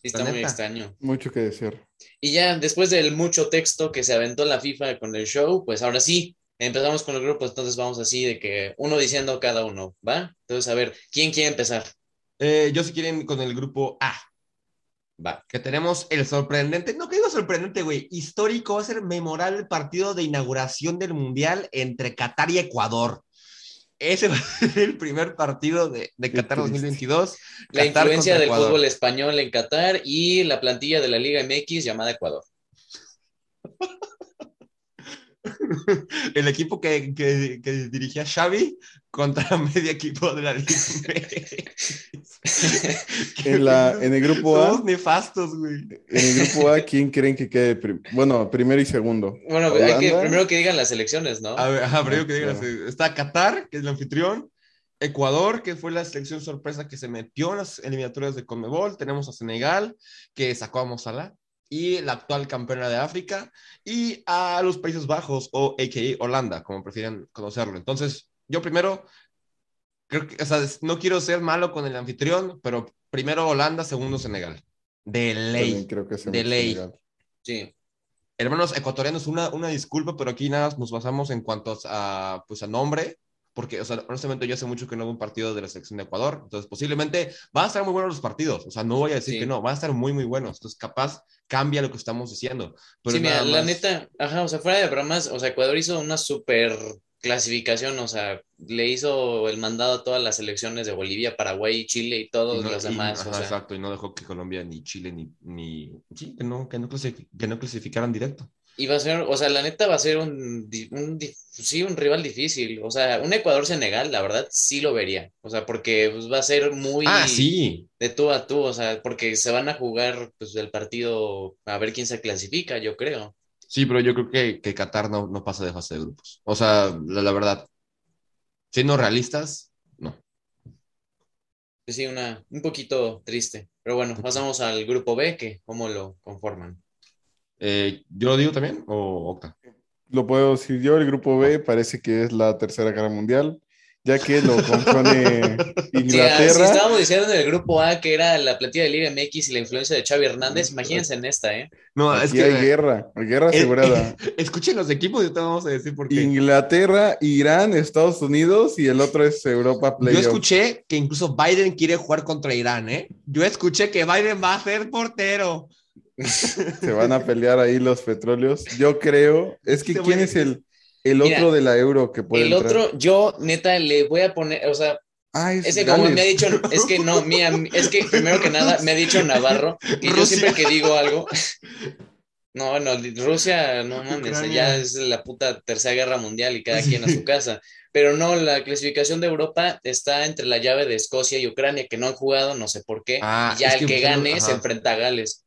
Sí, está muy neta. extraño. Mucho que decir. Y ya después del mucho texto que se aventó la FIFA con el show, pues ahora sí, empezamos con el grupo, entonces vamos así de que uno diciendo cada uno, ¿va? Entonces, a ver, ¿quién quiere empezar? Eh, yo si quieren con el grupo A. Va. que tenemos el sorprendente, no que digo sorprendente, güey, histórico, va a ser memorable el partido de inauguración del Mundial entre Qatar y Ecuador. Ese va a ser el primer partido de, de Qatar triste. 2022. La Qatar influencia del Ecuador. fútbol español en Qatar y la plantilla de la Liga MX llamada Ecuador. El equipo que, que, que dirigía Xavi contra medio equipo de la Liga. En, la, en el grupo A, Somos nefastos, güey. en el grupo A, ¿quién creen que quede? prim- Bueno, primero y segundo. Bueno, hay que primero que digan las elecciones, ¿no? A ver, ajá, pero yo que Ah, eh, está Qatar, que es el anfitrión, Ecuador, que fue la selección sorpresa que se metió en las eliminatorias de Conmebol, tenemos a Senegal, que sacó a Mozala, y la actual campeona de África, y a los Países Bajos, o a.k.a. Holanda, como prefieren conocerlo. Entonces, yo primero, creo que, o sea, no quiero ser malo con el anfitrión, pero primero Holanda, segundo Senegal. De También ley. creo que se de ley. Sí. Hermanos ecuatorianos, una, una disculpa, pero aquí nada nos basamos en cuanto a, pues, a nombre, porque, o sea, honestamente yo hace mucho que no veo un partido de la selección de Ecuador, entonces posiblemente van a estar muy buenos los partidos, o sea, no voy a decir Sí. que no, van a estar muy, muy buenos, entonces capaz cambia lo que estamos diciendo. Pero sí, mira, la neta, ajá, o sea, fuera de bromas, o sea, Ecuador hizo una super clasificación, o sea, le hizo el mandado a todas las selecciones de Bolivia, Paraguay, Chile y todos no- los y- demás, ajá, o sea, exacto, y no dejó que Colombia ni Chile ni, ni sí, que no, que no, clasific- que no clasificaran directo. Y va a ser, o sea, la neta va a ser un, un sí, un rival difícil, o sea, un Ecuador-Senegal, la verdad, sí lo vería, o sea, porque pues, va a ser muy Ah, sí, de tú a tú, o sea, porque se van a jugar, pues, el partido a ver quién se clasifica, yo creo. sí, pero yo creo que, que Qatar no, no pasa de fase de grupos. O sea, la, la verdad, siendo realistas, no. Sí, una, un poquito triste, pero bueno, pasamos al grupo B, que cómo lo conforman. Eh, ¿yo lo digo también o Octa? Lo puedo decir yo, el grupo B parece que es la Tercera Guerra Mundial, ya que lo compone Sí, ah, si Inglaterra. estábamos diciendo en el grupo A que era la plantilla de Liga MX y la influencia de Xavi Hernández, imagínense en esta, ¿eh? No, es Aquí que hay guerra, guerra Eh, asegurada. escuchen los equipos y te vamos a decir por qué. Inglaterra, Irán, Estados Unidos y el otro es Europa Yo Playoff. escuché que incluso Biden quiere jugar contra Irán, ¿eh? Yo escuché que Biden va a ser portero. Se van a pelear ahí los petróleos. Yo creo. Es que Este ¿quién es el, el Mira, otro de la euro que puede El entrar? otro, yo neta le voy a poner, o sea, Ah, es es que como me ha dicho, es que no, mira, es que primero que nada me ha dicho Navarro que yo siempre que digo algo, no, no, Rusia, no mames, Ucrania. ya es la puta tercera guerra mundial y cada quien a su casa. Pero no, la clasificación de Europa está entre la llave de Escocia y Ucrania, que no han jugado, no sé por qué. Ah, y ya el que gane se enfrenta a Gales.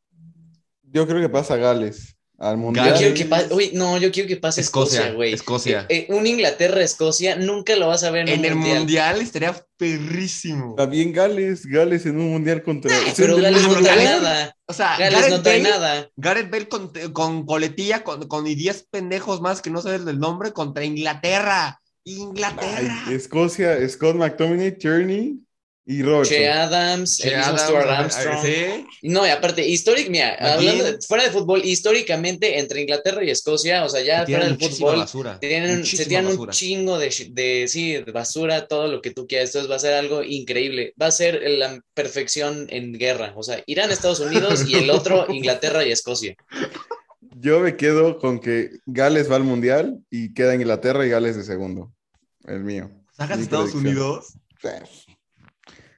Yo creo que pasa Gales al Yo mundial. quiero que pase, uy, no, yo quiero que pase Escocia, güey. Escocia. Eh, eh, un Inglaterra-Escocia nunca lo vas a ver en, En un el mundial. mundial estaría perrísimo. También Gales, Gales en un mundial contra. Pero Gales no trae nada. O sea, Gales Gareth no trae Bale- nada. Gareth Bale con, con coletilla, con, con y 10 pendejos más que no sabes del nombre contra Inglaterra. Inglaterra. Ay, Escocia, Scott McTominay, Tierney y Robertson. Che Adams, Che el mismo Adams, Stuart Armstrong. sí. No, y aparte, históric, mira, hablando de- fuera de fútbol, históricamente entre Inglaterra y Escocia, o sea, ya fuera del fútbol, basura. tienen, se un chingo de, de, sí, de basura, todo lo que tú quieras. Entonces va a ser algo increíble. Va a ser la perfección en guerra. O sea, Irán, Estados Unidos y el otro, Inglaterra y Escocia. Yo me quedo con que Gales va al mundial y queda Inglaterra y Gales de segundo. El mío. ¿Sacas Estados predicción. Unidos?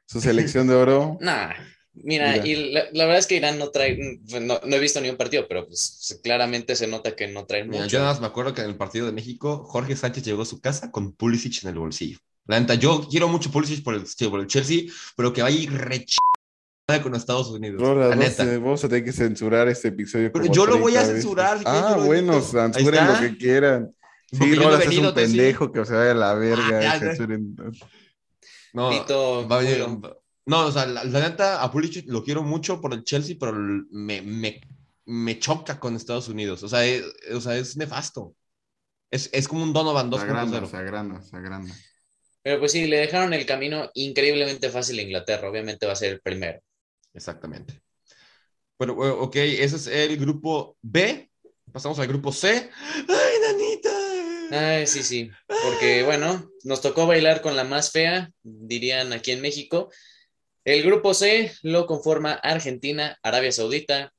Su selección de oro. Nah. Mira, Mira. y la, la verdad es que Irán no trae, no, no he visto ni un partido, pero pues claramente se nota que no trae Mira, mucho. yo nada más me acuerdo que en el partido de México, Jorge Sánchez llegó a su casa con Pulisic en el bolsillo. La neta, yo quiero mucho Pulisic por el, por el Chelsea, pero que vaya a ir re con Estados Unidos. Ahora, la no neta. sé, vamos a tener que censurar este episodio. Pero yo lo voy a 30 veces. censurar, si Ah, bueno, censuren lo que quieran. Sí, Rolas es venido un decir. pendejo que se vaya a la verga. Ah, ya, ya. censuren. No, Tito, va a venir- no, o sea, la, la neta, a Pulisic lo quiero mucho por el Chelsea, pero me, me, me choca con Estados Unidos. O sea, es, o sea, es nefasto. Es, es como un Donovan Se agranda, 2.0. se agranda, se agranda. Pero pues sí, le dejaron el camino increíblemente fácil a Inglaterra. Obviamente va a ser el primero. Exactamente. Bueno, ok, ese es el grupo B. Pasamos al grupo C. ¡Ay, nanita! Ay, sí, sí. Porque bueno, nos tocó bailar con la más fea, dirían aquí en México. El grupo C lo conforma Argentina, Arabia Saudita,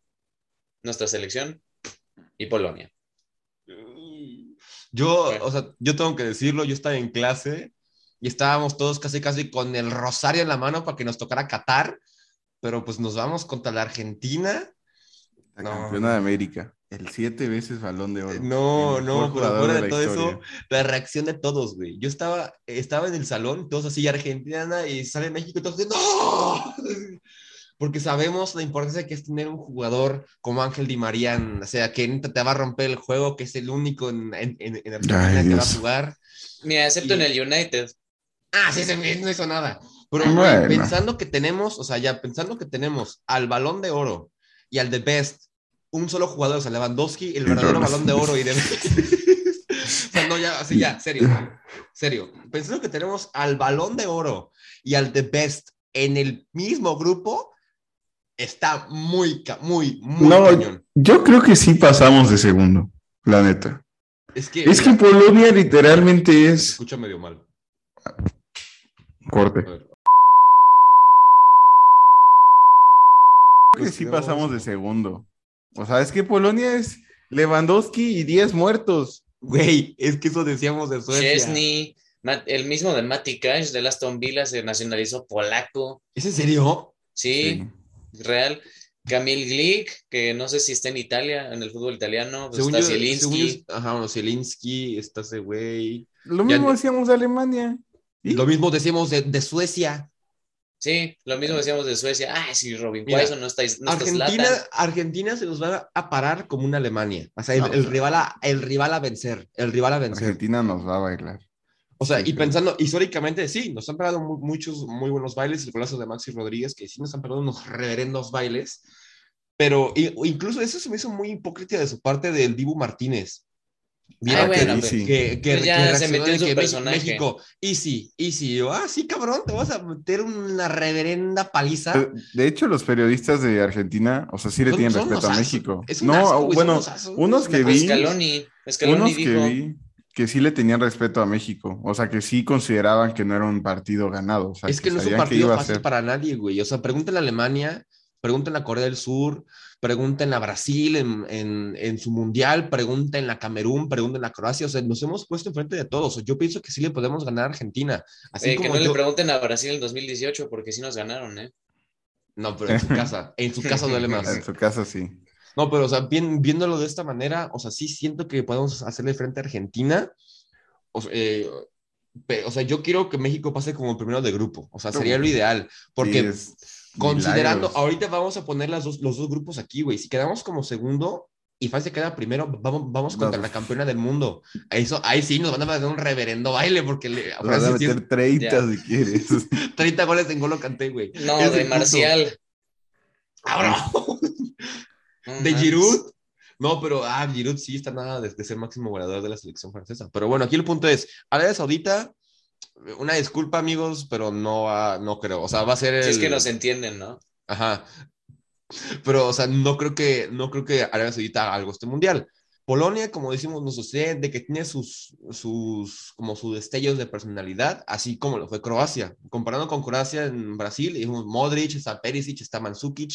nuestra selección y Polonia. Yo, Bueno. o sea, yo tengo que decirlo, yo estaba en clase y estábamos todos casi casi con el rosario en la mano para que nos tocara Qatar, pero pues nos vamos contra la Argentina. La No. campeona de América. El siete veces balón de oro. No, no, pero jugador fuera de todo eso, la reacción de todos, güey. Yo estaba, estaba en el salón, todos así, Argentina, y sale México, y todos de ¡No! Porque sabemos la importancia que es tener un jugador como Ángel Di María, en- o sea, que te va a romper el juego, que es el único en, en, en- en Argentina Ay, que va a jugar. Mira, excepto Y- en el United. Ah, sí, ese güey no hizo nada. Pero Bueno. pensando que tenemos, o sea, ya pensando que tenemos al balón de oro y al de best, un solo jugador, o sea, Lewandowski, el verdadero balón de oro y de o sea, no, ya, así ya, serio, serio. Pensando que tenemos al balón de oro y al de best en el mismo grupo, está muy, ca- muy, muy No, cañón. yo creo que sí pasamos de segundo, la neta. Es que, Es que Polonia literalmente es. escucha medio mal. Corte. Creo que Pues sí no, pasamos de segundo. O sea, es que Polonia es Lewandowski y 10 muertos. Güey, es que eso decíamos de Suecia. Chesney, el mismo de Matty Cash del Aston Villa se nacionalizó polaco. ¿Es en serio? Sí, real. Camil Glick, que no sé si está en Italia, en el fútbol italiano. Pues Según está yo- según Zielinski. yo- ajá, bueno, Zielinski, está ese güey. Lo Ya- mismo decíamos de Alemania. ¿Y? Lo mismo decíamos de, de Suecia. Sí, lo mismo decíamos de Suecia. Ah, sí, Robin Mira, Quaison no está, no Argentina. Argentina se nos va a parar como una Alemania. O sea, el, No, el rival a, el rival a vencer. El rival a vencer. Argentina nos va a bailar. O sea, Sí, y sí. pensando históricamente, sí, nos han pegado mu- muchos muy buenos bailes. El golazo de Maxi Rodríguez, que sí nos han pegado unos reverendos bailes. Pero incluso eso se me hizo muy hipócrita de su parte del Dibu Martínez. ¿Vieron Ah, que- bueno, que, que, Pues ya que se metió en su personaje. México, easy, easy. Y yo, ah, sí, cabrón, te vas a meter una reverenda paliza. De- hecho, los periodistas de Argentina, o sea, sí le Son- tienen son respeto a México. Es un No, asco, güey, bueno, unos que vi- Scaloni, Scaloni unos dijo. que vi que sí le tenían respeto a México. O sea, que sí consideraban que no era un partido ganado. O sea, Es que no es un partido fácil ser- para nadie, güey. O sea, pregúntenle a Alemania, pregúntenle a Corea del Sur, pregúntenle a Brasil en, en, en su mundial, pregúntenle a Camerún, pregúntenle a Croacia. O sea, nos hemos puesto enfrente de todos. O sea, yo pienso que sí le podemos ganar a Argentina. Así Eh, que como no le yo- pregunten a Brasil en 2018 porque sí nos ganaron, ¿eh? No, pero en su casa. En su casa duele más. En su casa sí. No, pero, o sea, bien- viéndolo de esta manera, o sea, sí siento que podemos hacerle frente a Argentina. O sea, eh, o sea, yo quiero que México pase como primero de grupo. O sea, sería lo ideal. Porque Sí, es Considerando, milagros. ahorita vamos a poner las dos, los dos grupos aquí, güey. Si quedamos como segundo y Francia queda primero, vamos, vamos contra la campeona del mundo. Eso, ahí sí nos van a dar un reverendo baile porque le, a vas a meter 30 Ya. si quieres. tiene 30 goles en Golo Canté, güey. No, Es de Marcial. Ahora, No de. Giroud. No, pero ah, Giroud sí está nada de, de ser máximo goleador de la selección francesa. Pero bueno, aquí el punto es, Arabia Saudita, una disculpa, amigos, pero no va, no creo. O sea, va a ser el... Si es que nos entienden, ¿no? Ajá. Pero, o sea, no creo que, no creo que Arabia Saudita haga algo este mundial. Polonia, como decimos, nos sucede de que tiene sus, sus, como sus destellos de personalidad, así como lo fue Croacia. Comparando con Croacia en Brasil, dijimos Modric, está Perisic, está Mandzukic.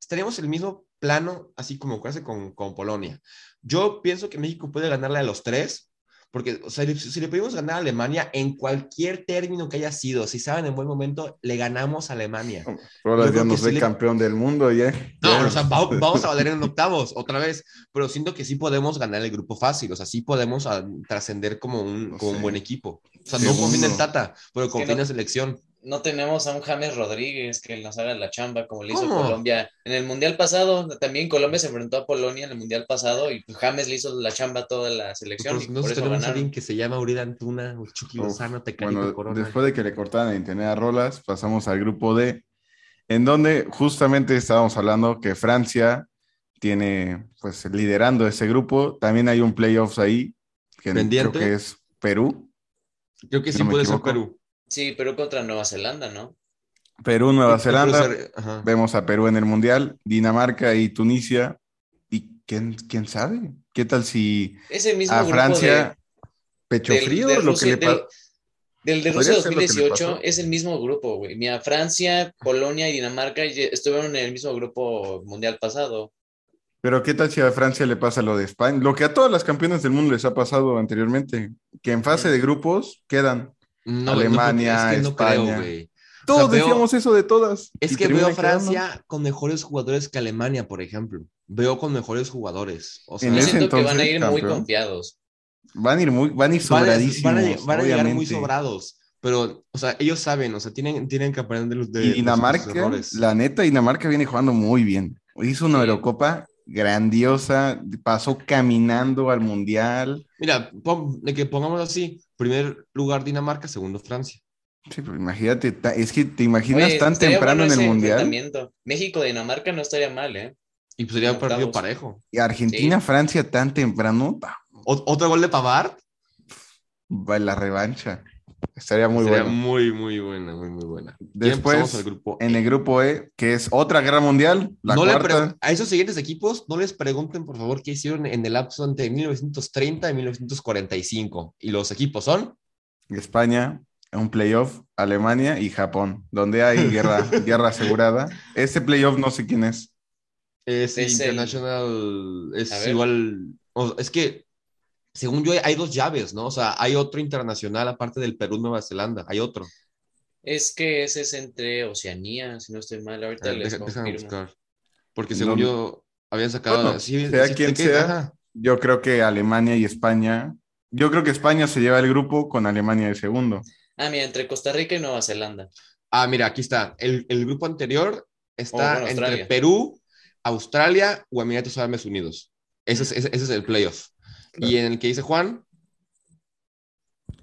Estaríamos en el mismo plano, así como Croacia con, con Polonia. Yo pienso que México puede ganarle a los tres, Porque o sea, si le pedimos ganar a Alemania en cualquier término que haya sido, si saben en buen momento, le ganamos a Alemania. Ahora ya no soy campeón del mundo, ya. No, o sea, vamos, a valer en octavos otra vez, pero siento que sí podemos ganar el grupo fácil, o sea, sí podemos ah, trascender como, un, como un buen equipo. O sea, no confío en Tata, pero confío en la selección no tenemos a un James Rodríguez que nos haga la chamba como le hizo Colombia. En el Mundial pasado, también Colombia se enfrentó a Polonia en el Mundial pasado y James le hizo la chamba a toda la selección. Pues, no tenemos a alguien que se llama Uriel Antuna o Chucky Lozano, bueno, Después de que le cortaran internet a Rolas, pasamos al grupo D, en donde justamente estábamos hablando que Francia tiene, pues, liderando ese grupo. También hay un playoffs ahí, que creo que es Perú. Creo que sí puede ser Perú. Sí, Perú contra Nueva Zelanda, ¿no? Perú, Nueva Zelanda. Vemos a Perú en el Mundial, Dinamarca y Tunisia. ¿Y quién, quién sabe? ¿Qué tal si a Francia pecho frío lo que le del, del de Rusia 2018 es el mismo grupo, güey. Mira, Francia, Polonia y Dinamarca estuvieron en el mismo grupo mundial pasado. Pero ¿qué tal si a Francia le pasa lo de España? Lo que a todas las campeones del mundo les ha pasado anteriormente, que en fase de grupos quedan Alemania, España. Todos decíamos eso de todas. Es que veo a Francia con mejores jugadores que Alemania, por ejemplo. Veo con mejores jugadores. O sea, siento que van a ir muy confiados. Van a ir muy, van a ir sobradísimos. Van a, llegar muy sobrados. Pero, o sea, ellos saben, o sea, tienen, tienen que aprender de, de, y Dinamarca, la neta, Dinamarca viene jugando muy bien. Hizo una Eurocopa grandiosa, pasó caminando al Mundial. Mira, de que pongamos así, primer lugar Dinamarca, segundo Francia. Sí, pero imagínate, es que te imaginas tan temprano en el Mundial. México-Dinamarca no estaría mal, ¿eh? Y pues sería un partido parejo. Y Argentina-Francia tan temprano. ¿Otro gol de Pavard? Va la revancha. Estaría muy Sería muy, muy buena, muy, muy buena. Después, en el grupo E, que es otra guerra mundial, la cuarta. a esos siguientes equipos, no les pregunten, por favor, qué hicieron en el lapso entre 1930 y 1945. Y los equipos son... España, un playoff, Alemania y Japón, donde hay guerra, guerra asegurada. Ese playoff no sé quién es. Es, International, es igual, es que según yo, hay dos llaves, ¿no? O sea, hay otro internacional aparte del Perú-Nueva Zelanda, hay otro. Es que ese es entre Oceanía, si no estoy mal, ahorita les buscar. Porque según yo, habían sacado... sea quien sea, yo creo que Alemania y España... Yo creo que España se lleva el grupo con Alemania de segundo. Ah, mira, entre Costa Rica y Nueva Zelanda. Ah, mira, aquí está. El, grupo anterior está oh, entre Perú, Australia o Emiratos Árabes Unidos. Ese es, ese es el playoff. Y en el que dice Juan.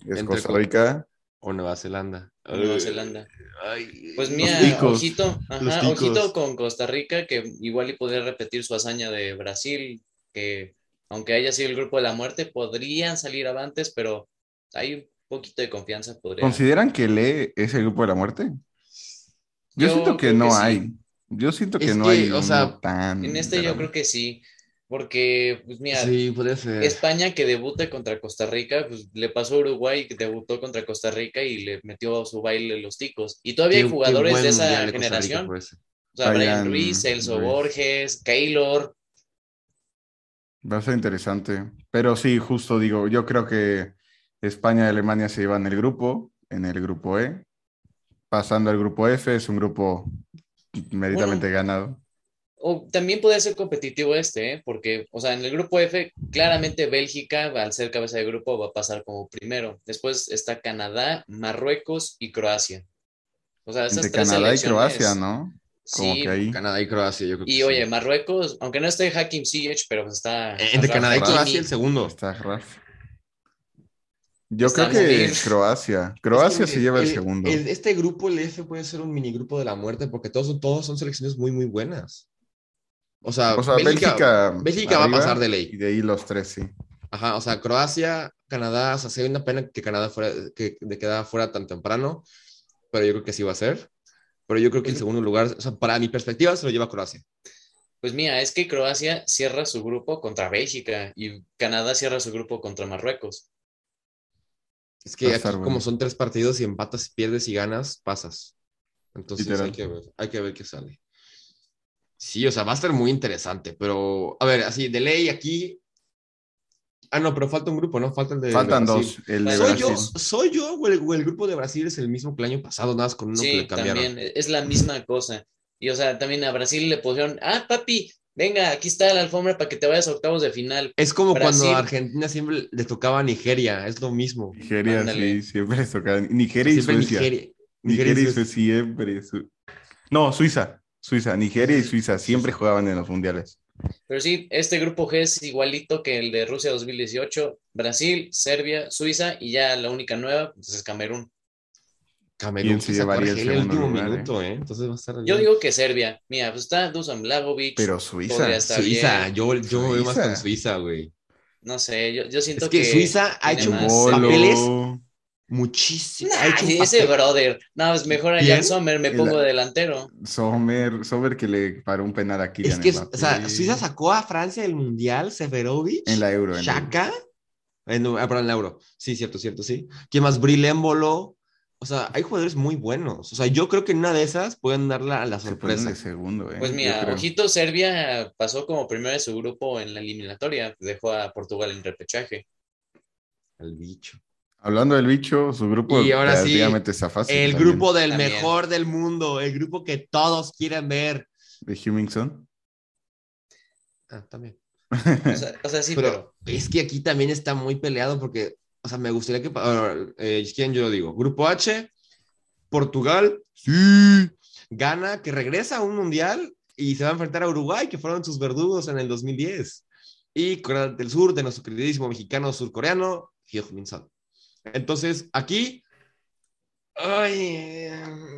Es Costa Rica. O Nueva Zelanda. Nueva Zelanda. pues mira, ojito, ojito con Costa Rica, que igual y podría repetir su hazaña de Brasil, que aunque haya sido el grupo de la muerte, podrían salir avantes, pero hay un poquito de confianza. ¿Consideran que lee es el grupo de la muerte? Yo, siento que no hay. Yo siento que no hay. O sea, en este yo creo que sí. Porque, pues mira, España que debuta contra Costa Rica, pues le pasó a Uruguay que debutó contra Costa Rica y le metió su baile los ticos. Y todavía hay jugadores de esa generación. o sea, Brian, Ruiz, Celso Borges, Keylor. Va a ser interesante. Pero sí, justo digo, yo creo que España y Alemania se llevan el grupo, en el grupo E. Pasando al grupo F, es un grupo meritamente ganado. O también puede ser competitivo este, ¿eh? porque, o sea, en el grupo F, claramente Bélgica, al ser cabeza de grupo, va a pasar como primero. Después está Canadá, Marruecos y Croacia. O sea, esas Entre Canadá y Croacia, ¿no? Como sí, que ahí. Canadá y Croacia, yo creo Y oye, Marruecos, aunque no esté Hakim Ziyech, pero pues está. Eh, entre Canadá y Croacia, el segundo. Está Raf. Yo creo que Croacia. Croacia se lleva el, segundo. este grupo, el F, puede ser un mini grupo de la muerte porque todos, todos son selecciones muy, muy buenas. O sea, Bélgica, Bélgica, va a pasar de ley. Y de ahí los tres, sí. Ajá, o sea, Croacia, Canadá, o sea, sería una pena que Canadá fuera, que de quedara fuera tan temprano, pero yo creo que sí va a ser. Pero yo creo que en segundo lugar, o sea, para mi perspectiva, se lo lleva Croacia. Pues mira, es que Croacia cierra su grupo contra Bélgica y Canadá cierra su grupo contra Marruecos. Es que aquí, como son tres partidos y empatas, pierdes y ganas, pasas. Entonces hay que ver, hay que ver qué sale. Sí, o sea, va a estar muy interesante, pero a ver, así de ley aquí, Ah, no, pero falta un grupo, ¿no? Falta el de Faltan de dos. Brasil. El de ¿Soy yo. ¿Soy yo o el, o el grupo de Brasil es el mismo que el año pasado, nada más con uno que le cambiaron? también, es la misma cosa. Y o sea, también a Brasil le pusieron, ah, papi, venga, aquí está la alfombra para que te vayas a octavos de final. Es como Brasil. cuando a Argentina siempre le tocaba a Nigeria, es lo mismo. Nigeria, Ándale. sí, siempre les toca. Nigeria y Siempre Suecia. Nigeria. Nigeria y Suecia. Suecia siempre. Su- No, Suiza. Suiza. Nigeria y Suiza siempre jugaban en los mundiales. Pero sí, este grupo G es igualito que el de Rusia 2018, Brasil, Serbia, Suiza y ya la única nueva, pues es Camerún. Camerún ¿Quién se llevaría el Argelia en el segundo último lugar, minuto, ¿eh? Entonces va a estar Yo digo que Serbia, mira, pues está Dusan Blagovic, Pero Suiza. Suiza, bien. yo, yo me veo más Suiza. con Suiza, güey. no sé, yo, yo siento Es que, Suiza ha hecho papeles. Muchísimo. Nah, ha ese brother, no, es mejor a. Jan Sommer, me pongo de delantero. Sommer, Sommer que le paró un penal aquí. Es que, o sea, Suiza sacó a Francia del Mundial, Seferovic, En la Euro. en la Euro. Shaka, en, ah, perdón, en la Euro. Sí, cierto, cierto, sí. ¿Quién más? Brilémbolo. O sea, hay jugadores muy buenos. O sea, yo creo que en una de esas pueden dar la, la sorpresa. de segundo, eh. Pues mira, ojito, Serbia pasó como primero de su grupo en la eliminatoria, dejó a Portugal en repechaje. El bicho. Hablando del bicho, su grupo Y ahora sí, relativamente está fácil. El también. grupo del También. mejor del mundo, el grupo que todos quieren ver. de Hummingson. Ah, también. O sea, o sea, sí, pero, pero, es que aquí también está muy peleado porque, o sea, me gustaría que, eh, ¿quién yo lo digo? Grupo H, Portugal, sí, gana, que regresa a un mundial y se va a enfrentar a Uruguay, que fueron sus verdugos en el 2010. Y Corea del Sur, de nuestro queridísimo mexicano surcoreano, Hyun-Min Son. Entonces, aquí, ay,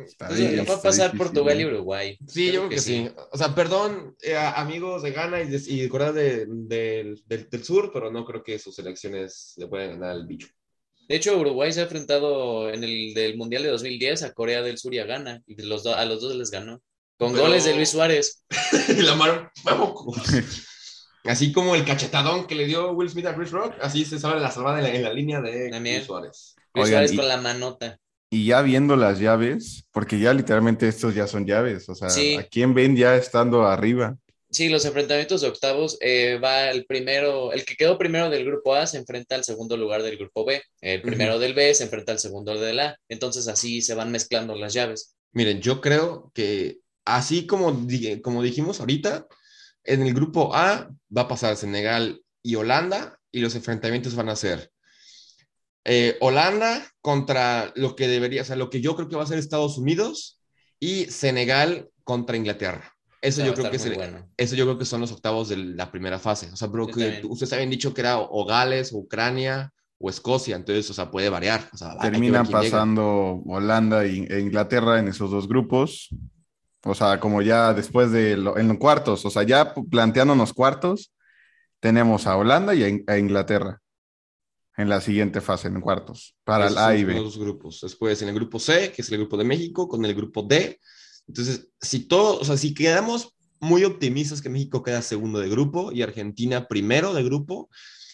Está pues, bien, va a pasar difícil, Portugal y eh. Uruguay. Sí, yo creo que, sí. O sea, perdón, eh, amigos de Ghana y de, y de Corea de- del- del- del Sur, pero no creo que sus elecciones le puedan ganar al bicho. De hecho, Uruguay se ha enfrentado en el del Mundial de 2010 a Corea del Sur y a Ghana, y los do- a los dos les ganó. Con Pero- goles de Luis Suárez. la mano, vamos. Así como el cachetadón que le dio Will Smith a Chris Rock, así se sabe la salvada en la, en la línea de También. Luis Suárez. Luis Oigan, Suárez y- con la manota. Y ya viendo las llaves, porque ya literalmente estos ya son llaves, o sea, Sí. ¿a quién ven ya estando arriba? Sí, los enfrentamientos de octavos eh, va el primero, el que quedó primero del grupo A se enfrenta al segundo lugar del grupo B, el primero del B se enfrenta al segundo del A, entonces así se van mezclando las llaves. Miren, yo creo que así como, como dijimos ahorita, en el grupo A va a pasar Senegal y Holanda y los enfrentamientos van a ser eh, Holanda contra lo que debería, o sea, lo que yo creo que va a ser Estados Unidos y Senegal contra Inglaterra. Eso yo creo que es muy el- bueno. eso yo creo que son los octavos de la primera fase. O sea, pero que ustedes habían dicho que era o Gales, o Ucrania, o Escocia. Entonces, o sea, puede variar. O sea, Terminan llega. pasando Holanda y- e Inglaterra en esos dos grupos. O sea, como ya después de lo- en los cuartos, o sea, ya planteándonos cuartos, tenemos a Holanda y a, In- a Inglaterra en la siguiente fase, en cuartos, para el Esos A son y B. los grupos. Después en el grupo C, que es el grupo de México, con el grupo D. Entonces, si todo, o sea, si quedamos muy optimistas que México queda segundo de grupo y Argentina primero de grupo,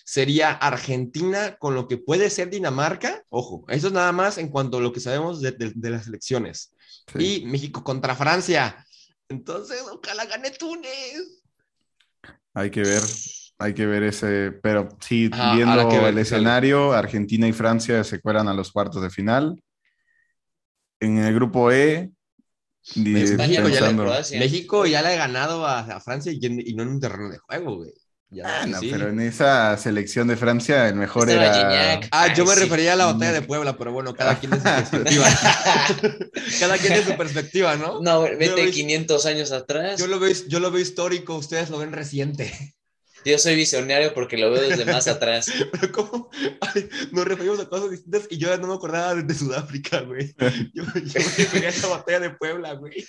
sería Argentina con lo que puede ser Dinamarca. Ojo, eso es nada más en cuanto a lo que sabemos de, de- de las elecciones. Sí. Y México contra Francia. Entonces, ojalá gane Túnez. Hay que ver, hay que ver ese, pero sí, Ajá, viendo ver el sale. escenario, Argentina y Francia se cuelan a los cuartos de final. En el grupo E, México ya. México le ha ganado a, a Francia y, en- y no en un terreno de juego, güey. Ya Ah, no, sí. pero en esa selección de Francia el mejor Estaba era Gignac. Ah, yo me sí. refería a la batalla de Puebla, pero bueno, cada quien es su perspectiva. cada quien es su perspectiva, ¿no? No, vete lo- 500 años atrás. Yo lo, veo, yo lo veo histórico, ustedes lo ven reciente. Yo soy visionario porque lo veo desde más atrás. Pero ¿cómo? Ay, nos referimos a cosas distintas y yo no me acordaba de, Sudáfrica, güey. Yo, yo me refería a esa batalla de Puebla, güey.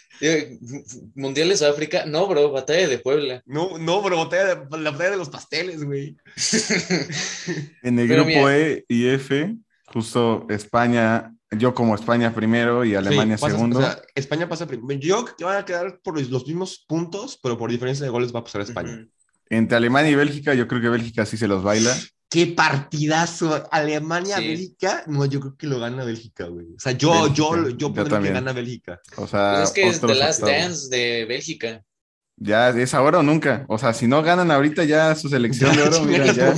Mundial de Sudáfrica, no, bro, batalla de Puebla. No, no, pero batalla de, la batalla de los pasteles, güey. En el Pero grupo mira. E y F, justo España, yo como España primero y Alemania Sí, pasa- segundo. o sea, España pasa primero. Yo creo que van a quedar por los, mismos puntos, pero por diferencia de goles va a pasar a España. Entre Alemania y Bélgica, yo creo que Bélgica sí se los baila. Qué partidazo. Alemania, Sí. Bélgica. No, yo creo que lo gana Bélgica, güey. O sea, yo, Bélgica, yo, yo yo pondría que gana Bélgica. O sea, Pues es que es The Last octavos. Dance de Bélgica. Ya es ahora o nunca. O sea, si no ganan ahorita ya su selección de oro, mira, ya.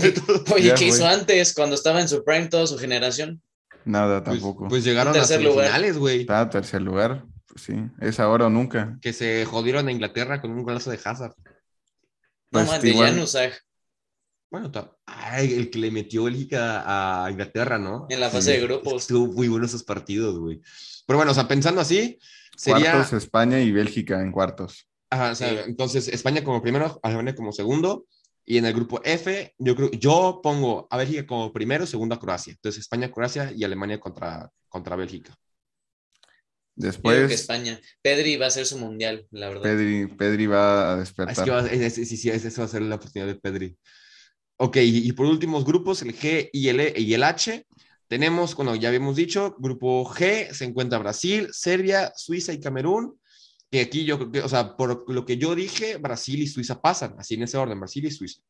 Oye, Ya ¿qué hizo antes cuando estaba en su prime toda su generación? Nada Pues, tampoco. pues llegaron a tercer lugar. semifinales, güey. Está a tercer lugar. Pues sí, es ahora o nunca. Que se jodieron a Inglaterra con un golazo de Hazard. No, man, de Januzaj, Bueno, ay, el que le metió Bélgica a Inglaterra, ¿no? en la fase Sí. de grupos. Estuvo muy bueno esos partidos, güey. Pero bueno, o sea, pensando así, sería. Cuartos España y Bélgica en cuartos. Ajá, o sea, Sí. entonces España como primero, Alemania como segundo. Y en el grupo F, yo creo, yo pongo a Bélgica como primero, segundo a Croacia. Entonces España, Croacia y Alemania contra, contra Bélgica. Yo digo que Después, España. Pedri va a ser su mundial, la verdad. Pedri, Pedri va a Ah, Es despertar. que va- es- es- sí, sí, va a ser la oportunidad de Pedri. Ok, y, y por últimos grupos, el G y el E y el H, tenemos, bueno, ya habíamos dicho, grupo G se encuentra Brasil, Serbia, Suiza y Camerún, que aquí yo creo que, o sea, por lo que yo dije, Brasil y Suiza pasan, así en ese orden, Brasil y Suiza.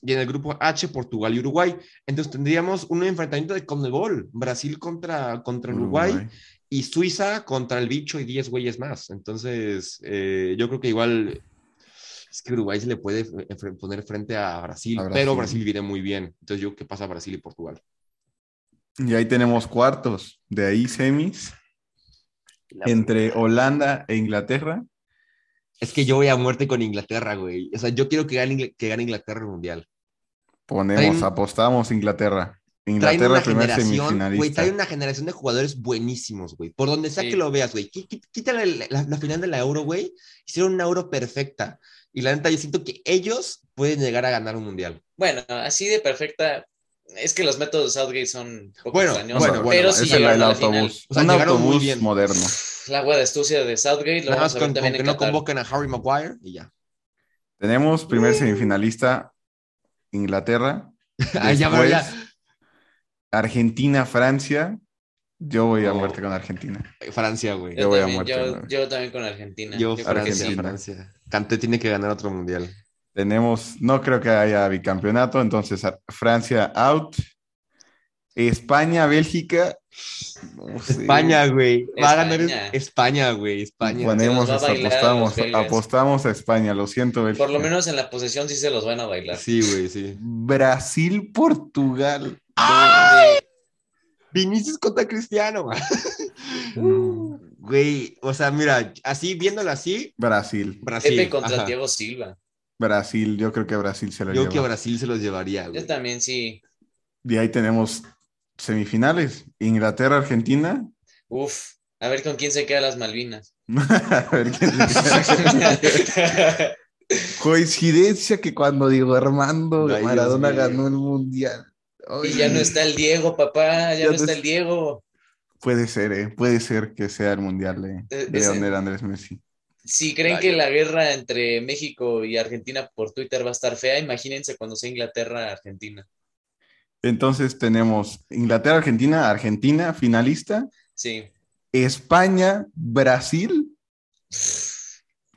Y en el grupo H, Portugal y Uruguay. Entonces tendríamos un enfrentamiento de Conmebol, Brasil contra, contra Uruguay, y Suiza contra el bicho y 10 güeyes más. Entonces, eh, yo creo que igual es que Uruguay se le puede fre- poner frente a Brasil, A Brasil. pero Brasil viene muy bien. Entonces, yo creo que pasa Brasil y Portugal. Y ahí tenemos cuartos. De ahí semis. Entre Holanda e Inglaterra. Es que yo voy a muerte con Inglaterra, güey. O sea, yo quiero que gane, Ingl- que gane Inglaterra el mundial. Ponemos, Traen- apostamos Inglaterra. Traen Inglaterra, una primer generación, güey, semifinalista. traen una generación de jugadores buenísimos, güey. Por donde sea Sí. que lo veas, güey. Quítale la, la- la final de la Euro, güey. Hicieron una Euro perfecta. Y la neta, yo siento que ellos pueden llegar a ganar un mundial. Bueno, así de perfecta. Es que los métodos de Southgate son un poco Bueno, extraños, bueno, bueno, pero es sí el, llegaron el a la final. autobús. O sea, un llegaron muy autobús bien. moderno. La agua de astucia de Southgate lo Nada vamos más a ver con, también con que en no convoquen a Harry Maguire y ya. Tenemos primer semifinalista Inglaterra. Ay, ya, Después, ya. Argentina, Francia. Yo voy a muerte con Argentina. Francia, güey. Yo, Yo voy a también, muerte, yo, yo también con Argentina. Yo, Yo que Francia, sí. Francia. Kanté tiene que ganar otro mundial. Tenemos, no creo que haya bicampeonato, entonces a- Francia out. España, Bélgica. no sé. España, güey. Va a ganar España. Güey. España. Ponemos, Se nos va a bailar a apostamos, belgas. apostamos a España, lo siento, Bélgica. Por lo menos en la posesión sí se los van a bailar. Sí, güey, sí. Brasil, Portugal. Vinicius contra Cristiano, güey. No. Güey, o sea, mira, así viéndolo así, Brasil, Brasil. Pepe contra ajá. Thiago Silva. Brasil, yo creo que Brasil se lo Yo lleva. que Brasil se los llevaría, güey. Yo también sí. Y ahí tenemos semifinales, Inglaterra, Argentina. Uf, a ver con quién se quedan las Malvinas. A ver quién se- Coincidencia que cuando Diego Armando Ay, Maradona ganó el mundial. Y ya no está el Diego, papá, ya, Ya no está es- el Diego. Puede ser, ¿eh? Puede ser que sea el mundial de, Eh, de Andrés Messi. Si creen Vaya. que la guerra entre México y Argentina por Twitter va a estar fea, imagínense cuando sea Inglaterra-Argentina. Entonces tenemos Inglaterra, Argentina, Argentina, finalista, Sí. España, Brasil.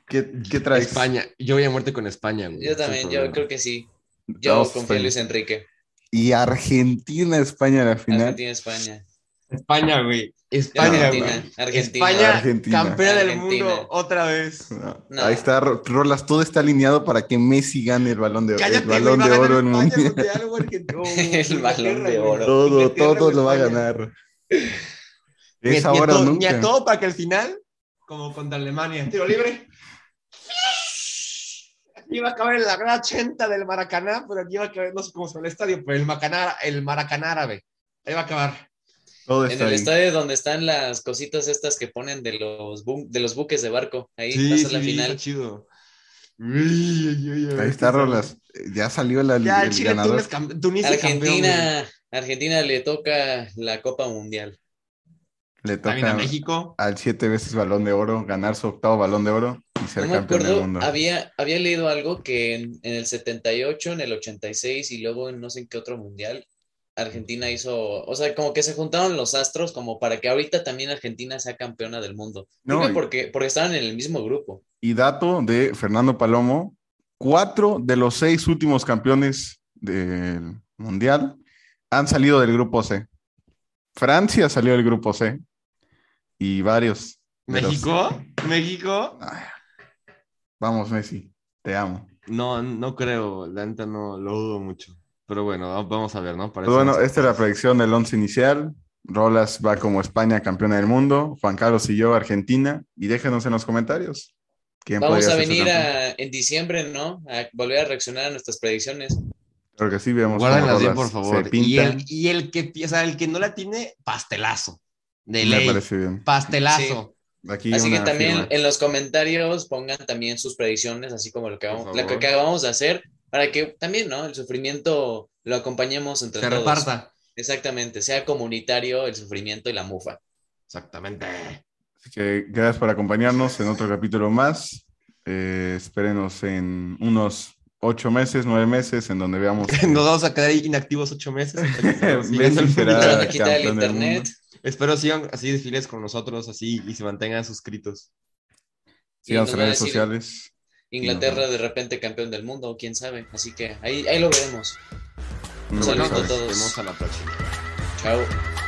¿Qué, qué traes? España. Yo voy a muerte con España, güey. Yo también, yo creo que sí. Yo Vamos, confío en. Luis Enrique. Y Argentina, España, la final. Argentina-España. España, güey. Yo España, Argentina, güey. Argentina. España, Argentina. campeona del Argentina. mundo otra vez. No, No. Ahí está, Ro- Rolas, todo está alineado para que Messi gane el balón de, Cállate, el balón güey, de oro en España, mundial. güey, Argentina. El balón de oro. Todo, todo lo va a España. ganar. Es ni ahora a o todo- Ni a nunca. todo para que al final, como contra Alemania, tiro libre. Iba a acabar en la gran 80 del Maracaná, pero aquí iba a acabar, no sé cómo se llama el estadio, pero el Maracaná, el Maracaná árabe. Ahí va a acabar. Todo En el ahí. estadio donde están las cositas estas que ponen de los, bu- de los buques de barco. Ahí Sí, pasa sí, la sí, final. está chido. Uy, uy, uy, Ahí está. Rolas. Ya salió la, Ya, el Chile, ganador. Campeón. Argentina, Argentina le toca la Copa Mundial. Le También a toca México. al siete veces balón de oro, ganar su octavo balón de oro y ser No campeón del mundo. había, había leído algo que en, en el 78, en el 86 y luego en no sé en qué otro mundial, Argentina hizo, o sea, como que se juntaron los astros como para que ahorita también Argentina sea campeona del mundo. No, y- porque, porque estaban en el mismo grupo. Y dato de Fernando Palomo, cuatro de los seis últimos campeones del Mundial han salido del grupo C. Francia salió del grupo C y varios. los- México. México. Ay, Vamos, Messi. Te amo. No, no creo, la neta no lo dudo mucho. Pero bueno, vamos a ver, ¿no? Bueno, esta es la predicción del once inicial. Rolas va como España campeona del mundo, Juan Carlos y yo Argentina. Y déjenos en los comentarios. Vamos a venir en diciembre, ¿no? A volver a reaccionar a nuestras predicciones. Creo que sí, veamos. Guárdenlas bien, por favor. Y el, y el, que, o el que no la tiene, pastelazo. De ley. Me parece bien. Pastelazo. así que también en los comentarios pongan también sus predicciones, así como lo que, vamos, lo que acabamos de hacer, para que también, ¿no? El sufrimiento lo acompañemos entre Se todos. reparta. Exactamente, sea comunitario el sufrimiento y la mufa. Exactamente. Así que gracias por acompañarnos en otro capítulo más. Eh, espérenos en unos ocho meses, nueve meses, en donde veamos. Nos vamos a quedar inactivos ocho meses. el internet. Espero sigan así desfiles con nosotros, así y se mantengan suscritos. Sigan las redes sociales. Inglaterra de repente campeón del mundo, quién sabe. Así que ahí, ahí lo veremos. Un saludo a todos. Nos vemos a la próxima. Chao.